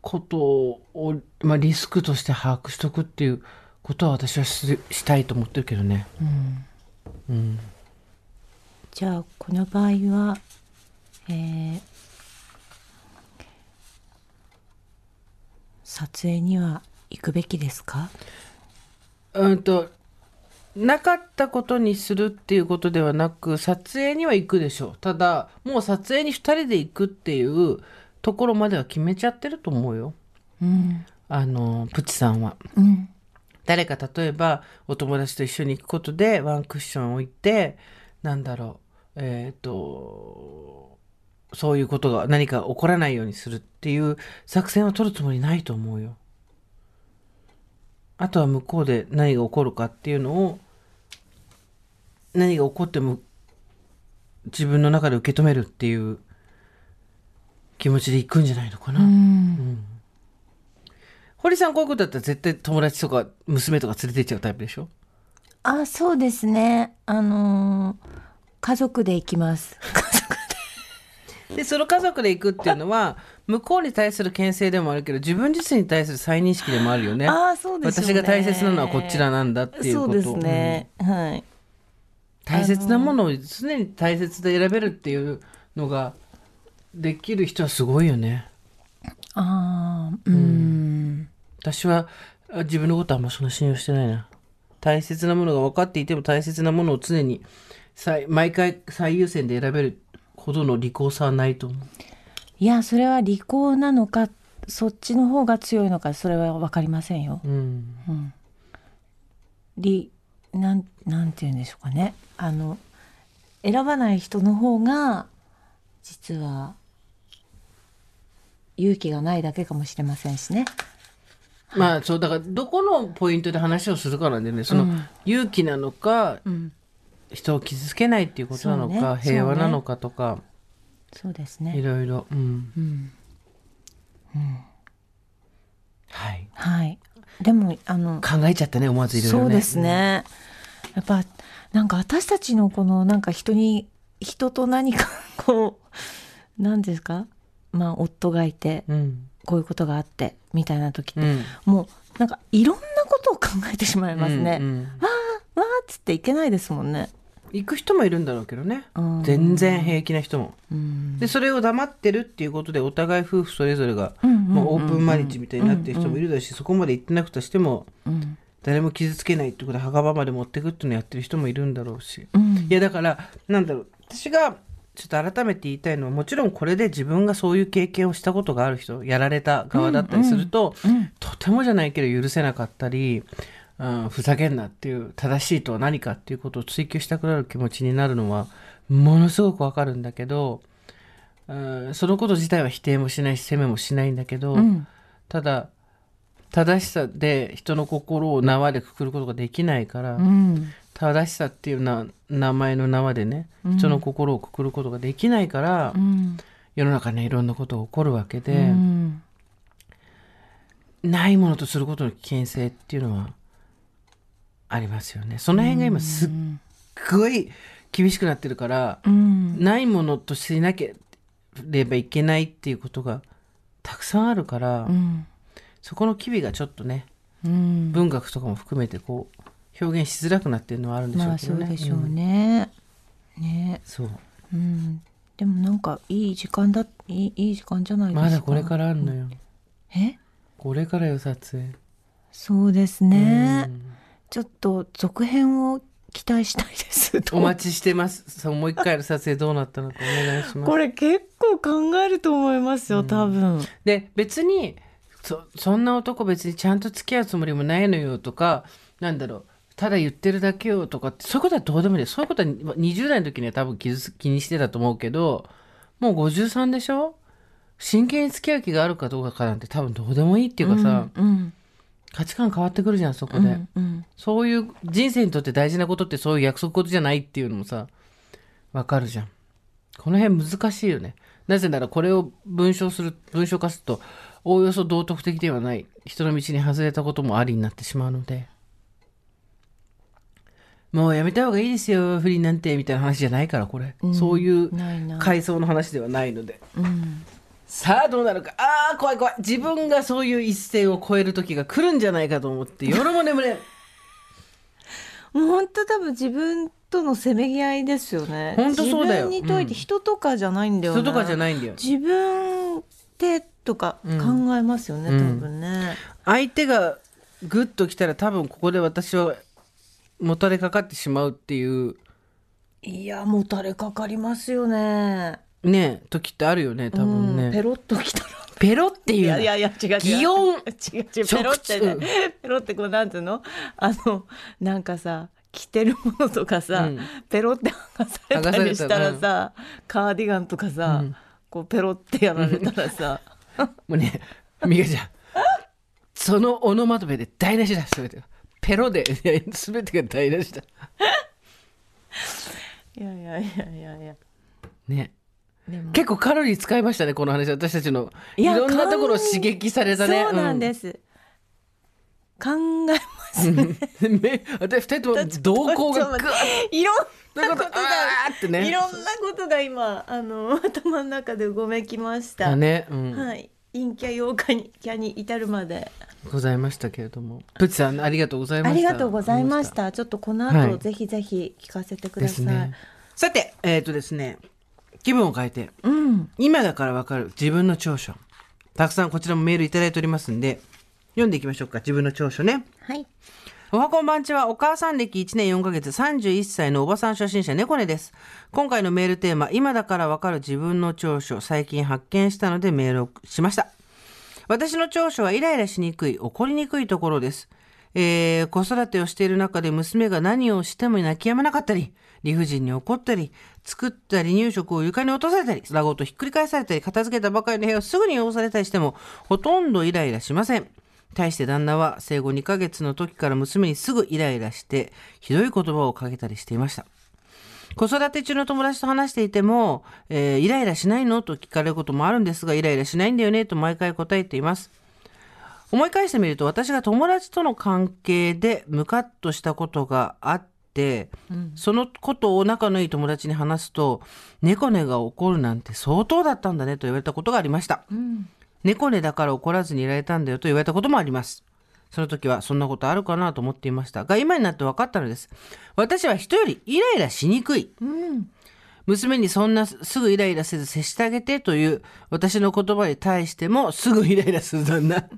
ことを、まあ、リスクとして把握しとくっていうことは私はししたいと思ってるけどね。じゃあこの場合はえー撮影には行くべきですか？うんとなかったことにするっていうことではなく撮影には行くでしょう。ただもう撮影に2人で行くっていうところまでは決めちゃってると思うよ。うん。あのプチさんは。うん。誰か例えばお友達と一緒に行くことでワンクッション置いてなんだろうえっ、とそういうことが何か起こらないようにするっていう作戦を取るつもりないと思うよ。あとは向こうで何が起こるかっていうのを何が起こっても自分の中で受け止めるっていう気持ちで行くんじゃないのかな。うん堀さんこういうことだったら絶対友達とか娘とか連れて行っちゃうタイプでしょ？あそうですねあのー家族で行きます。で。その家族で行くっていうのは向こうに対する牽制でもあるけど自分自身に対する再認識でもあるよね。あそうですよね。私が大切なのはこちらなんだっていうこと。そうですね、はい。うん大切なものを常に大切で選べるっていうのができる人はすごいよね。ああうん。私はあ自分のことはあんまそんな信用してないな。大切なものが分かっていても大切なものを常に最毎回最優先で選べるほどの利口さはないと思う。いやそれは利口なのかそっちの方が強いのかそれは分かりませんよ。うん。利なんなんて言うんでしょうかねあの選ばない人の方が実は勇気がないだけかもしれませんしね。まあそうだからどこのポイントで話をするかなんでねその、うん勇気なのかうん、人を傷つけないっていうことなのか、ね。平和なのかとか、そうですいね。ろいろ、うん、うん、はい。はい。でもあの考えちゃったね思わずいろいろね。そうですね。やっぱなんか私たちのこのなんか人に人と何か こう何ですか？まあ夫がいてうん。こういうことがあってみたいな時って、うん。もうなんかいろんなことを考えてしまいますね。うんうん。わーわーっつっていけないですもんね。行く人もいるんだろうけどね。うん。全然平気な人も。うん。でそれを黙ってるっていうことでお互い夫婦それぞれが、うんうんうんうん。もうオープンマリッジみたいになってる人もいるだし、そこまで行ってなくとしてもうん。誰も傷つけないってことで墓場まで持ってくっていうのをやってる人もいるんだろうし、うん。いやだからなんだろう。私がちょっと改めて言いたいのはもちろんこれで自分がそういう経験をしたことがある人やられた側だったりすると、うん。とてもじゃないけど許せなかったり、うん、ふざけんなっていう正しいとは何かっていうことを追求したくなる気持ちになるのはものすごくわかるんだけど、うん、そのこと自体は否定もしないし責めもしないんだけど、うん。ただ正しさで人の心を縄でくくることができないから、うん。正しさっていうな名前の縄でねうん。人の心をくくることができないから、うん。世の中にはいろんなことが起こるわけで、うん。ないものとすることの危険性っていうのはありますよね。その辺が今すっごい厳しくなってるから、うんないものとしなければいけないっていうことがたくさんあるから、うんそこの機微がちょっとねうん文学とかも含めてこう表現しづらくなってるのはあるんでしょまあそううけどね。でしょうね。ねそううんでもなんかいい時間だいいいい時間じゃないですか？まだこれからあるのよ。え？これからよ撮影。そうですね。うんちょっと続編を期待したいです。お待ちしてます。そうもう一回の撮影どうなったのかお願いしますこ。れ結構考えると思いますよ、多分。で別にそそんな男別にちゃんと付き合うつもりもないのよとかなんだろうただ言ってるだけよとかってそういうことはどうでもいいそういうことは20代の時には多分気づ気にしてたと思うけどもう53でしょ？真剣に付き合う気があるかどうかなんて多分どうでもいいっていうかさ、うん価値観変わってくるじゃんそこで、うんうん。そういう人生にとって大事なことってそういう約束事じゃないっていうのもさわかるじゃん。この辺難しいよね。なぜならこれを文章する文章化するとおおよそ道徳的ではない人の道に外れたこともありになってしまうので。もうやめた方がいいですよ不倫なんてみたいな話じゃないからこれ、うん。そういう階層の話ではないので。うんさあどうなるか。ああ怖い怖い。自分がそういう一線を越える時が来るんじゃないかと思って夜も眠れん。もう本当多分自分とのせめぎ合いですよね。ほんとそうだよ。自分にといてうん。人とかじゃないんだよな人とかじゃないんだよ。自分ってとか考えますよね、うん。多分ね、相手がグッと来たら多分ここで私はもたれかかってしまうっていう。いやもたれかかりますよねね時ってあるよね多分ね、うんペロッときたら。ペロっていういやいやいや違う違う。擬音。違う違う。ペロってね。ペロってこうなんていうの？あのなんかさ着てるものとかさ、うん。ペロって剥がされたりしたらさ、カーディガンとかさ、うん。こうペロってやられたらさ。もうね美香ちゃん。そのオノマトペで台無しだ。全てがペロで全てが台無しだ。いやいやいやいやいや。ね結構カロリー使いましたねこの話。私たちのいろんなところを刺激されたね。そうなんです、考えますね。私二人とも瞳孔がグいろんということがあーってね。いろんなことが今あの頭の中でうごめきました、だね、うん。はい。陰キャ陽キャにキャに至るまで。ございましたけれども。プチさんありがとうございました。ありがとうございました。ちょっとこの後、はい。ぜひぜひ聞かせてくでださい、すね。さてえっ、とですね気分を変えて。うん。今だからわかる。自分の長所。たくさんこちらもメールいただいておりますんで読んでいきましょうか。自分の長所ね。はい。おはこんばんちは。お母さん歴1年4ヶ月。31歳のおばさん初心者。猫根です。今回のメールテーマ、今だからわかる。自分の長所、最近発見したのでメールをしました。私の長所はイライラしにくい、怒りにくいところです。えー、子育てをしている中で娘が何をしても泣き止まなかったり、理不尽に怒ったり、作った離乳食を床に落とされたり、ラゴとひっくり返されたり、片付けたばかりの部屋をすぐに汚されたりしても、ほとんどイライラしません。対して旦那は生後2ヶ月の時から娘にすぐイライラして、ひどい言葉をかけたりしていました。子育て中の友達と話していても、えーイライラしないの？と聞かれることもあるんですが、イライラしないんだよね？と毎回答えています。思い返してみると、私が友達との関係でムカッとしたことがあって、そのことを仲のいい友達に話すと、猫根が怒るなんて相当だったんだねと言われたことがありました。猫根だから怒らずにいられたんだよと言われたこともあります。その時はそんなことあるかなと思っていましたが、今になって分かったのです。私は人よりイライラしにくい。娘にそんなすぐイライラせず接してあげてという私の言葉に対してもすぐイライラする旦那。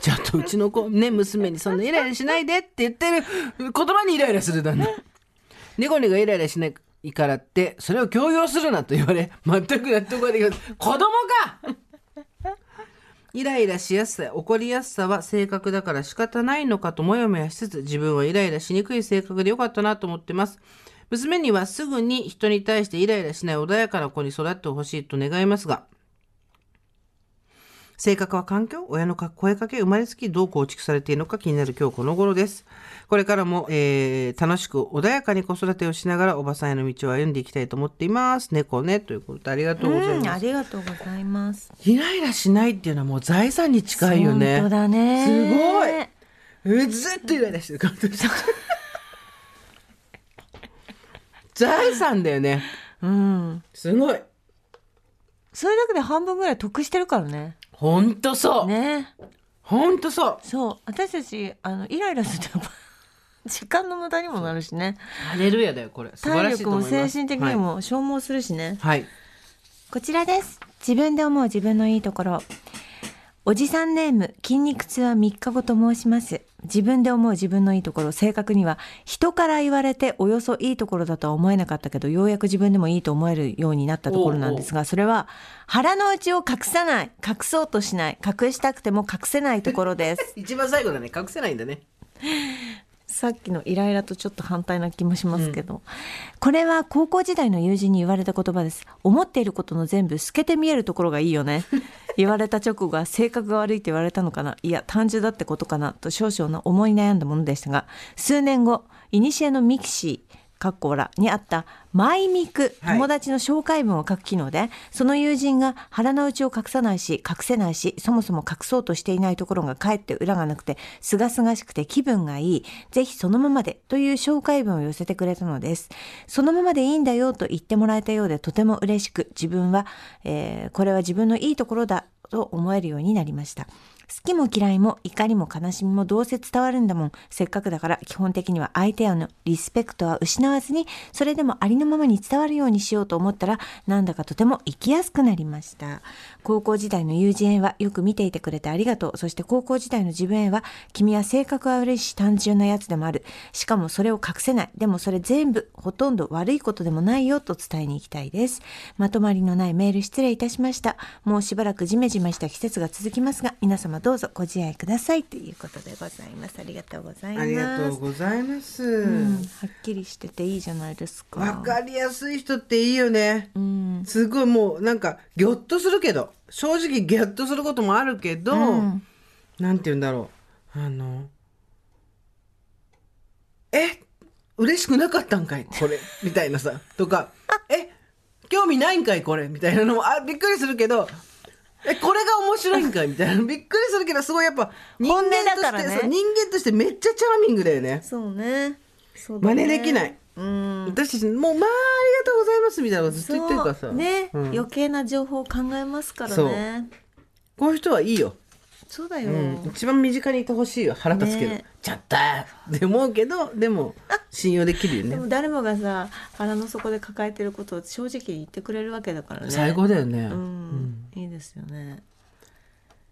ちょっとうちの子、ね、娘にそんなイライラしないでって言ってる言葉にイライラする旦那。猫根がイライラしないからって、それを強要するなと言われ、全く納得ができません。子供かイライラしやすさ、怒りやすさは性格だから仕方ないのかともやもやしつつ、自分はイライラしにくい性格でよかったなと思ってます。娘にはすぐに人に対してイライラしない穏やかな子に育ってほしいと願いますが、性格は環境親の声かけ生まれつきどう構築されているのか気になる今日この頃です。これからも、えー楽しく穏やかに子育てをしながらおばさんへの道を歩んでいきたいと思っています。猫ね。ということでありがとうございうん、ます。ありがとうございますイライラしないっていうのはもう財産に近いよね。本当だねすごいえずっとイライラしてる感じ 財産だよね。うんすごい。それだけで半分ぐらい得してるからねほんとそう。ねほんとそう。そう私たちあのイライラするとやっぱ時間の無駄にもなるしねハレルヤだよ、これ。素晴体らしいと力も思います。精神的にも消耗するしね、はい。はい。こちらです自分で思う自分のいいところおじさんネーム筋肉痛は3日後と申します自分で思う自分のいいところ正確には人から言われておよそいいところだとは思えなかったけどようやく自分でもいいと思えるようになったところなんですがそれは腹の内を隠さない隠そうとしない隠したくても隠せないところです 一番最後だね。隠せないんだね。さっきのイライラとちょっと反対な気もしますけど、これは高校時代の友人に言われた言葉です。思っていることの全部透けて見えるところがいいよね。言われた直後が性格が悪いって言われたのかな。いや単純だってことかなと少々の思い悩んだものでしたが数年後古の mixi かっこ笑にあったマイミクはい。友達の紹介文を書く機能で、その友人が腹の内を隠さないし隠せないしそもそも隠そうとしていないところがかえって裏がなくて清々しくて気分がいい。ぜひそのままでという紹介文を寄せてくれたのです。そのままでいいんだよと言ってもらえたようでとても嬉しく自分は、えーこれは自分のいいところだと思えるようになりました好きも嫌いも怒りも悲しみもどうせ伝わるんだもん。せっかくだから基本的には相手へのリスペクトは失わずに、それでもありのままに伝わるようにしようと思ったら、なんだかとても生きやすくなりました。高校時代の友人へはよく見ていてくれてありがとう。そして高校時代の自分へは、君は性格は悪いし単純なやつでもある。しかもそれを隠せない。でもそれ全部、ほとんど悪いことでもないよと伝えに行きたいです。まとまりのないメール失礼いたしました。もうしばらくジメジメした季節が続きますが、皆様どうぞご自愛くださいということでございます。ありがとうございます。ありがとうございます。うん、はっきりしてていいじゃないですか。わかりやすい人っていいよね。うん。すごいもうなんかギョッとするけど正直ギョッとすることもあるけど、うんなんて言うんだろうあのえ嬉しくなかったんかい？これみたいなさとかえ興味ないんかい？これみたいなのもあびっくりするけどえこれが面白いんかいみたいな。びっくりするけどすごいやっぱ人間として、ねそう人間としてめっちゃチャーミングだよね。そうね。そうだね。真似できない。うん。私たちもうまあありがとうございますみたいなことずっと言ってるからさ。ね、うん。余計な情報を考えますからそう。ね。こういう人はいいよ。そうだよ。うん、一番身近にいてほしいよ。腹立つけど、ねちゃった。って思うけどでも信用できるよね。でも誰もがさ腹の底で抱えてることを正直に言ってくれるわけだからね。最高だよね、うん、いいですよね。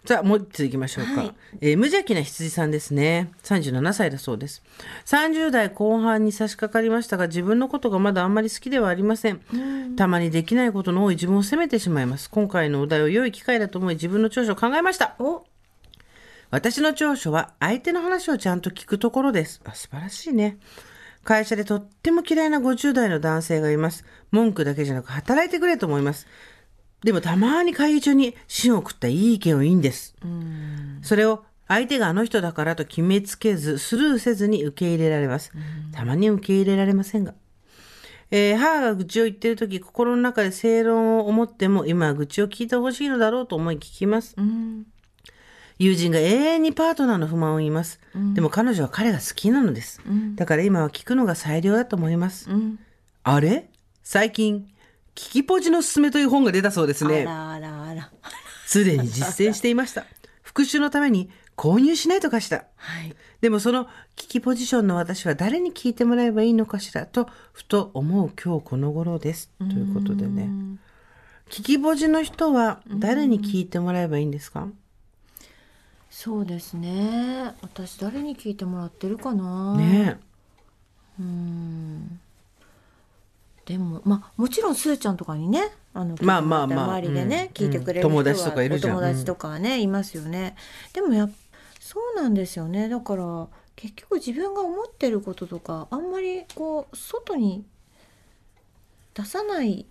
じゃあもう一ついきましょうか、はい。えー無邪気な羊さんですね。37歳だそうです。30代後半に差し掛かりましたが自分のことがまだあんまり好きではありません、たまにできないことの多い自分を責めてしまいます。今回のお題を良い機会だと思い自分の長所を考えました。お、私の長所は相手の話をちゃんと聞くところです。あ素晴らしいね。会社でとっても嫌いな50代の男性がいます。文句だけじゃなく働いてくれと思います。でもたまに会議中に芯を送ったいい意見をいいんです。それを相手があの人だからと決めつけず、スルーせずに受け入れられます。たまに受け入れられませんが。えー母が愚痴を言っている時心の中で正論を思っても今は愚痴を聞いてほしいのだろうと思い聞きます。うん、友人が永遠にパートナーの不満を言います。でも彼女は彼が好きなのです。だから今は聞くのが最良だと思います。うん、あれ？最近、聞きポジのすすめという本が出たそうですね。すでに実践していました。復習のために購入しないとかした。はい。でもその聞きポジションの私は誰に聞いてもらえばいいのかしらと、ふと思う今日この頃です。ということでね。聞きポジの人は誰に聞いてもらえばいいんですか？そうですね。私誰に聞いてもらってるかな。ねうん。でもまあもちろんすーちゃんとかにねあのまあまあまあ周りでね、うん聞いてくれる人は、友達とかいるじゃんお友達とかはね、いますよねでもやっそうなんですよねだから結局自分が思ってることとかあんまりこう外に出さない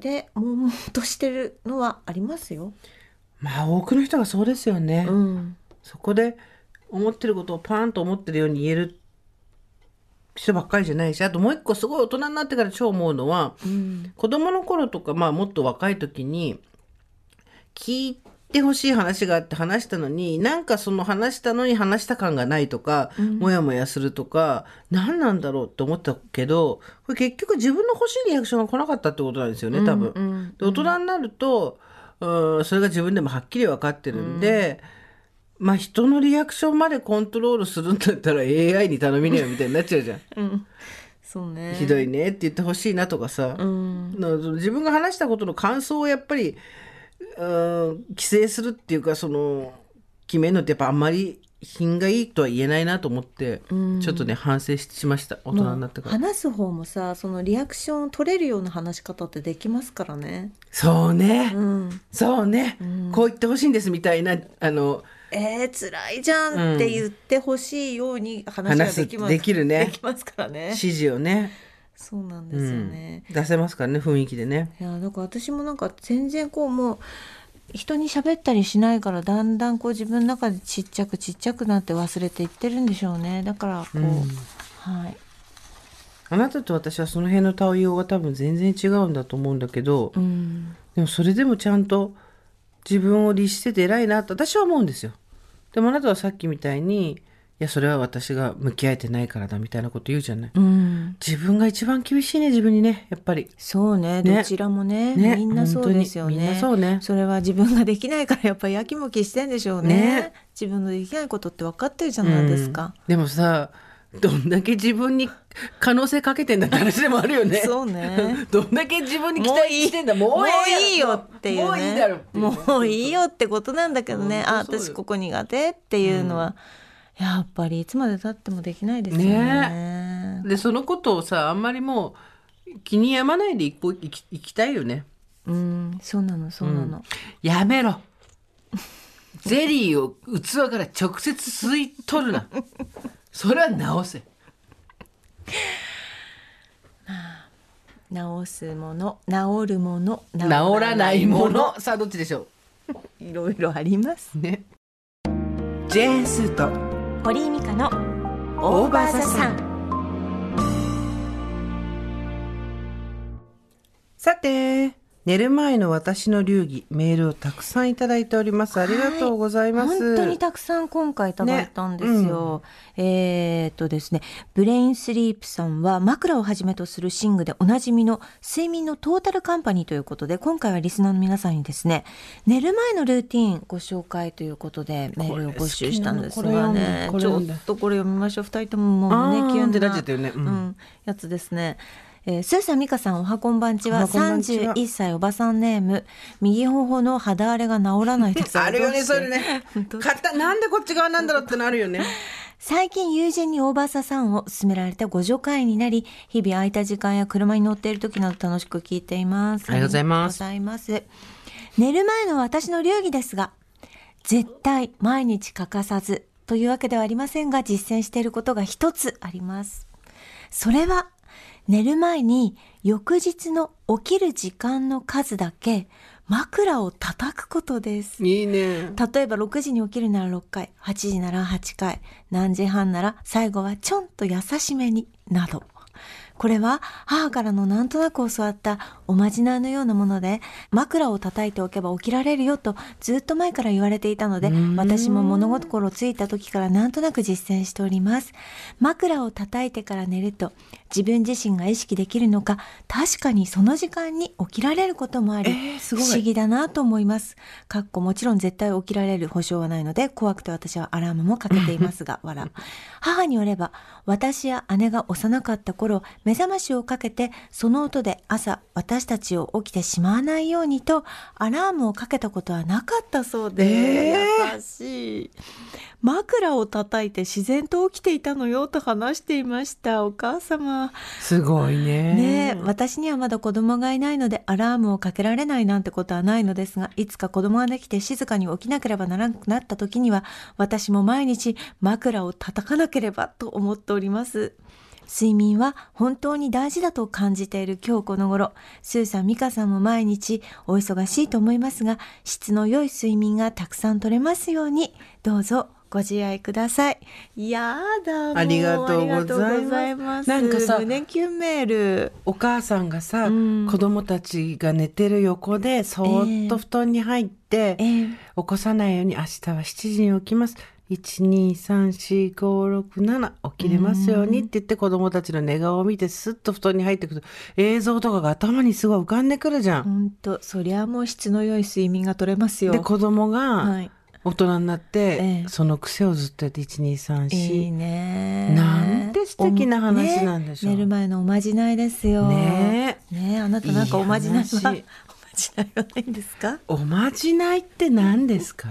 で悶々としてるのはありますよ。まあ多くの人がそうですよね。うん、そこで思ってることをパーンと思ってるように言える人ばっかりじゃないしあともう一個すごい大人になってから超思うのはうん、子供の頃とか、まあ、もっと若い時に聞いてほしい話があって話したのになんかその話したのに話した感がないとか、モヤモヤするとか何なんだろうって思ったけどこれ結局自分の欲しいリアクションが来なかったってことなんですよね多分。うんうんで大人になると、うん、それが自分でもはっきり分かってるんで、まあ人のリアクションまでコントロールするんだったら AI に頼みねよみたいになっちゃうじゃん。うん、そうね。ひどいねって言ってほしいなとかさ、うん。自分が話したことの感想をやっぱり、うん、規制するっていうかその決めるのってやっぱあんまり品がいいとは言えないなと思って、うん。ちょっとね反省しました。大人になってから。話す方もさそのリアクションを取れるような話し方ってできますからね。そうね、うん、そうね、うん。こう言ってほしいんですみたいなあのえー、辛いじゃんって言ってほしいように話ができます。できるね。できますからね。指示をね、そうなんですよね、うん、出せますからね雰囲気でね。いやだから私もなんか全然こうもう人に喋ったりしないからだんだんこう自分の中でちっちゃくちっちゃくなって忘れていってるんでしょうね。だからこう、うん。はい、あなたと私はその辺の対応が多分全然違うんだと思うんだけど、うん、でもそれでもちゃんと自分を律してて偉いなと私は思うんですよ。でもあなたはさっきみたいにやそれは私が向き合えてないからだみたいなこと言うじゃない、うん。自分が一番厳しいね自分にねやっぱり。そうねね。どちらもねね。みんなそうですよね。そうね。それは自分ができないからやっぱりやきもきしてんでしょうね。ね。自分のできないことって分かってるじゃないですか、うん。でもさどんだけ自分に可能性かけてんだって話でもあるよね。そうね。どんだけ自分に期待してんだ。もういい。よっていうね。もういいだろもういいよってことなんだけどね。あ私ここ苦手っていうのは、やっぱりいつまでたってもできないですよね。でそのことをさあんまりもう気に病まないで一歩生き生きたいよね。うんそうなのそうなの、やめろ。ゼリーを器から直接吸い取るな。それは直せ。治すもの治るもの治治らないもの。さあどっちでしょ いろいろあります。うね。ジェーンスーと堀井美香のオーバーザさん。さて寝る前の私の流儀メールをたくさんいただいております。ありがとうございます、本当にたくさん今回いただいたんですよ。えーっとですね、ブレインスリープさんは枕をはじめとする寝具でおなじみの睡眠のトータルカンパニーということで、今回はリスナーの皆さんにですね、寝る前のルーティンご紹介ということでメールを募集したんですがね、ちょっとこれ読みましょう。二人とももう胸キュンなね。ううんん、やつですね。えー、スーさん、ミカさん、おはこんばんちは。おはこんばんちは31歳おばさんネーム、右頬の肌荒れが治らないです。あるよねそれね肩なんでこっち側なんだろうってなるよね最近友人にオーバーサさんを勧められてご助会になり、日々空いた時間や車に乗っている時など楽しく聞いています。ありがとうございますありがとうございます。寝る前の私の流儀ですが、絶対毎日欠かさずというわけではありませんが、実践していることが一つあります。それは、寝る前に翌日の起きる時間の数だけ枕を叩くことです。いいね例えば6時に起きるなら6回、8時なら8回、何時半なら最後はちょんと優しめに、など。これは母からのなんとなく教わったおまじないのようなもので、枕を叩いておけば起きられるよとずっと前から言われていたので、私も物心ついた時からなんとなく実践しております。枕を叩いてから寝ると自分自身が意識できるのか、確かにその時間に起きられることもあり、えー不思議だなと思います。かっこもちろん絶対起きられる保証はないので、怖くて私はアラームもかけていますが、わら。母によれば、私や姉が幼かった頃、目覚ましをかけて、その音で朝、私たちを起きてしまわないようにと、アラームをかけたことはなかったそうで、え優しい。枕を叩いて自然と起きていたのよと話していました。お母様。すごいねねえ、私にはまだ子供がいないのでアラームをかけられないなんてことはないのですが、いつか子供ができて静かに起きなければならなくなった時には、私も毎日枕を叩かなければと思っております。睡眠は本当に大事だと感じている今日この頃、スーさん、ミカさんも毎日お忙しいと思いますが、質の良い睡眠がたくさん取れますように、どうぞご自愛ください。やだ、ありがとうございます。なんかさ胸キュンメール。お母さんがさ、うん子供たちが寝てる横でそーっと布団に入って、ええ起こさないように明日は7時に起きます1234567起きれますようにって言って子供たちの寝顔を見てスッと布団に入ってくると映像とかが頭にすごい浮かんでくるじゃん。本当そりゃもう質の良い睡眠が取れますよ。で子供がはい。大人になって、ええその癖をずっとやって1234、いいね。なんて素敵な話なんでしょうね寝る前のおまじないですよ。ねねえあなたなんかおまじないじないはないんですか？おまじないって何ですか？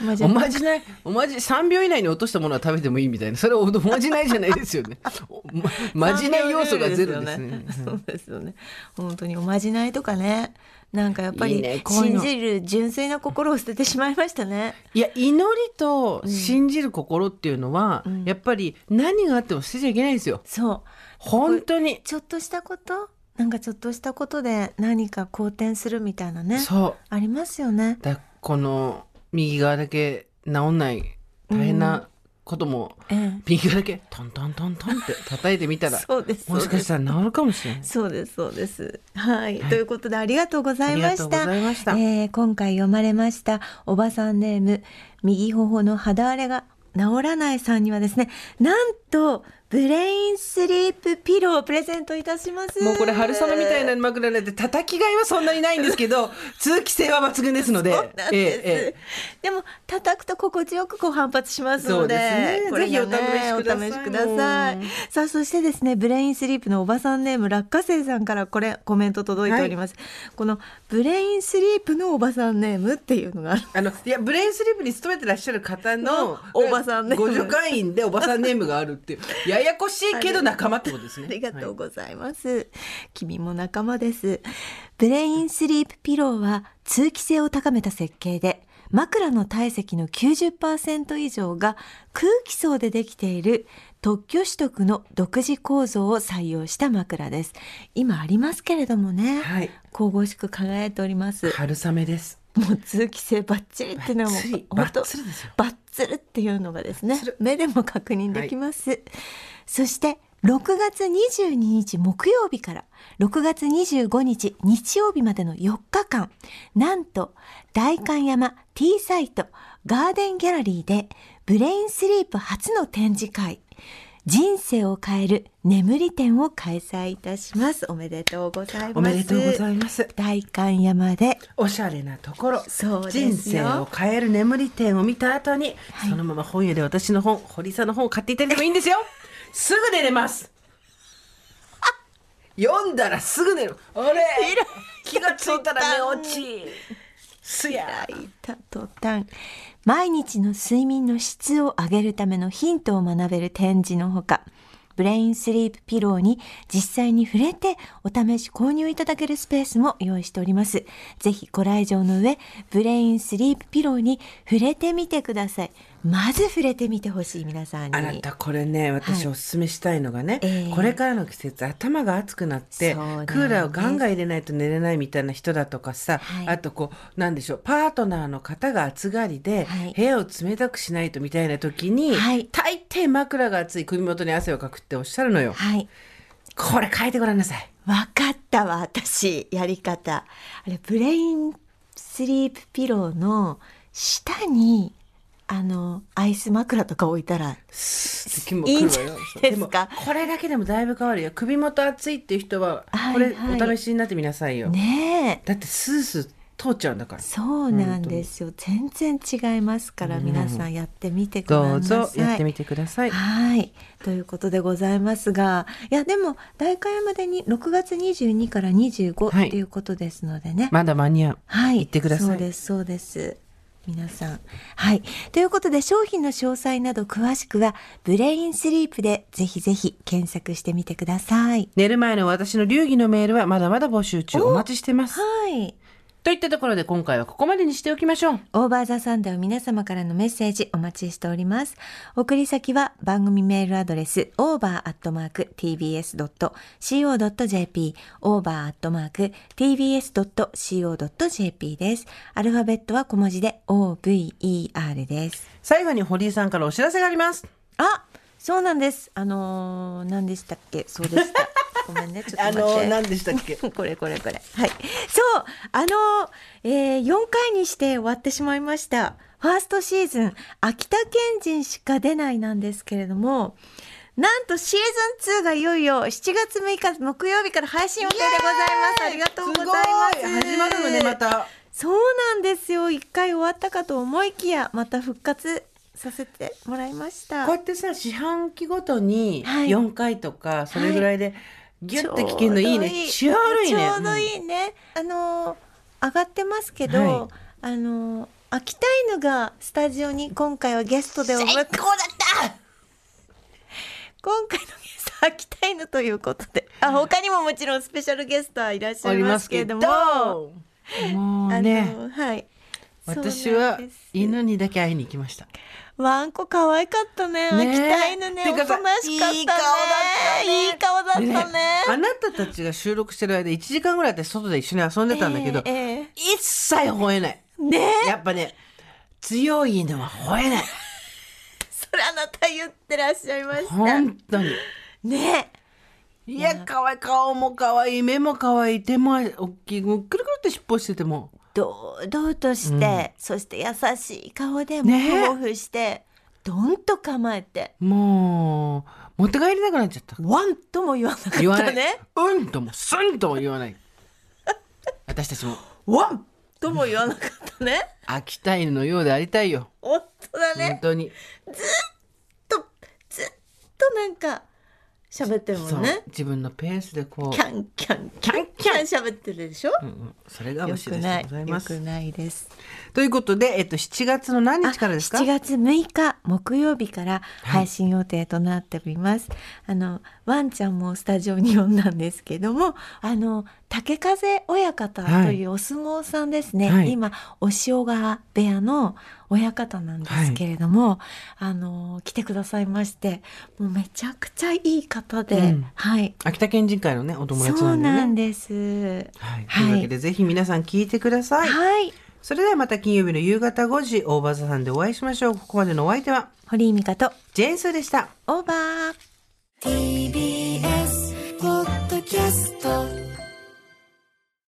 おまじおない。まじない、おまじ、3秒以内に落としたものは食べてもいいみたいな。それはおまじないじゃないですよね。おままじない要素がゼロですね。そうですよね。本当におまじないとかね。なんかやっぱり信じる純粋な心を捨ててしまいましたね。いや、祈りと信じる心っていうのは、んやっぱり何があっても捨てちゃいけないんですよ。そう。本当に。ちょっとしたことなんかちょっとしたことで何か好転するみたいなね。そう。ありますよね。だこの右側だけ治んない大変なことも、ええ。右側だけトントントントンって叩いてみたら、そうです。もしかしたら治るかもしれない。そうです、そうです。はい。ということで、ありがとうございました。ありがとうございましたえー今回読まれました、おばさんネーム、右頬の肌荒れが治らないさんにはですねなんとブレインスリープピローをプレゼントいたします。もうこれ春雨みたいな枕なんで叩きがいはそんなにないんですけど 通気性は抜群ですので。そうなんです、えええでも叩くと心地よくこう反発しますので。そうですね。これがねぜひお試しください。さあそしてですねブレインスリープのおばさんネーム落花生さんからこれコメント届いております、このブレインスリープのおばさんネームっていうのがあのいやブレインスリープに勤めてらっしゃる方のおばさんネーム。互助会員でおばさんネームがあるっていうややこしいけど仲間ってことですね。ありがとうはい。ございます、君も仲間です。ブレインスリープピローは通気性を高めた設計で枕の体積の90%以上が空気層でできている特許取得の独自構造を採用した枕です。今ありますけれどもね、はい。神々しく輝いております。春雨ですもう通気性バッチリっていうのはもうバッチリ本当バッツリですよ。バッツルっていうのがですね目でも確認できます、そして6月22日木曜日から6月25日日曜日までの4日間なんと代官山 T サイトガーデンギャラリーでブレインスリープ初の展示会人生を変える眠り展を開催いたします。おめでとうございます。おめでとうございます。代官山で。おしゃれなところ。人生を変える眠り店を見た後に、そのまま本屋で私の本堀さんの本を買っていただいてもいいんですよ。すぐ寝れます。読んだらすぐ寝る。あれ。気がついたら寝落ち。すや開いた途端毎日の睡眠の質を上げるためのヒントを学べる展示のほかブレインスリープピローに実際に触れてお試し購入いただけるスペースも用意しております。ぜひご来場の上、ブレインスリープピローに触れてみてください。まず触れてみてほしい皆さんに。あなたこれね私はいおすすめしたいのがね、ええこれからの季節頭が熱くなって、ねクーラーをガンガン入れないと寝れないみたいな人だとかさ、はいあとこうなんでしょうパートナーの方が暑がりで、はい部屋を冷たくしないとみたいな時に、はい大抵枕が熱い首元に汗をかくっておっしゃるのよ。はい。これ変えてごらんなさい。わかったわ、私、やり方。あれ、ブレインスリープピローの下に、あの、アイス枕とか置いたら、いいんじゃないですもかこれだけでもだいぶ変わるよ。首元熱いっていう人は、はいこれはいお試しになってみなさいよ。ねえ。だってスースー通っちゃうんだから。そうなんですよ。全然違いますから、皆さんやってみてください。どうぞやってみてください。はい。ということでございますが、いや、でも、大会山でに6月22から25はいっていうことですのでね。まだ間に合う。はい。言ってくださいそうです、そうです。皆さん。はい。ということで、商品の詳細など詳しくは、ブレインスリープでぜひぜひ検索してみてください。寝る前の私の流儀のメールはまだまだ募集中お待ちしてます。はい。といったところで今回はここまでにしておきましょう。オーバーザサンデーは皆様からのメッセージお待ちしております。送り先は番組メールアドレス over.tbs.co.jp over.tbs.co.jp です。アルファベットは小文字で over です。最後に堀井さんからお知らせがあります。あそうなんです。あのー、何でしたっけ？そうでした。ごめんね、ちょっと待って。何でしたっけ？これこれこれ。はい。そうあの、えー、4回にして終わってしまいました。ファーストシーズン、秋田県人しか出ないなんですけれども、なんとシーズン2がいよいよ7月6日木曜日から配信予定でございます。ありがとうございます。すごい始まるのね、ま。た。そうなんですよ。一回終わったかと思いきや、また復活させてもらいました。こうやってさ、四半期ごとにはい4回とか、それぐらいでギュッと聞けるのいいね。ちょうどいいね。ちょうどいいね。あのー上がってますけど、はいあのー秋田犬がスタジオに今回はゲストでお迎え最高だった今回のゲストは秋田犬ということで、あ他にももちろんスペシャルゲストはいらっしゃいますけれども、もうあね、のはい。私は犬にだけ会いに行きました。ワンコ可愛かったね。ね秋田犬ね。おとなしかったね。いい顔だったねいい顔だったでね。あなたたちが収録してる間1時間ぐらいで外で一緒に遊んでたんだけど、えええ一切吠えない。えねえ。やっぱね、強い犬は吠えない。それあなた言ってらっしゃいました。本当に。ねえ。いや、可愛い顔も可愛い、目も可愛い、手も大きい、くるくるって尻尾してても。堂々として、そして優しい顔でもねえ抱負して、ドンと構えてもう、持って帰りたくなっちゃった。ワンとも言わなかった。ねうんとも、すんとも言わない。私たちも、ワンとも言わなかったね秋田犬のようでありたいよ。本当だ本ね当に。とずっとなんか喋ってるもんね。自分のペースでこう。キ。ャンキャンキャンキャン喋ってるでしょ、うんうん。それがよ虫でくない。ございます。よくないですということで、えっと、7月の何日からですか？7月6日木曜日から配信予定となっております、あのワンちゃんもスタジオに呼んだんですけどもあの竹風親方というお相撲さんですね、はい。今お塩川部屋の親方なんですけれども、あの来てくださいましてもうめちゃくちゃいい方で、うん。はい。秋田県人会のね、お友達そうなんでね。なんです。はい。はい。というわけで、ぜひ皆さん聞いてください。はいそれではまた金曜日の夕方5時、大場座さんでお会いしましょう。ここまでのお相手は、堀井美香とジェーンスーでした。オーバー TBS ポッドキャスト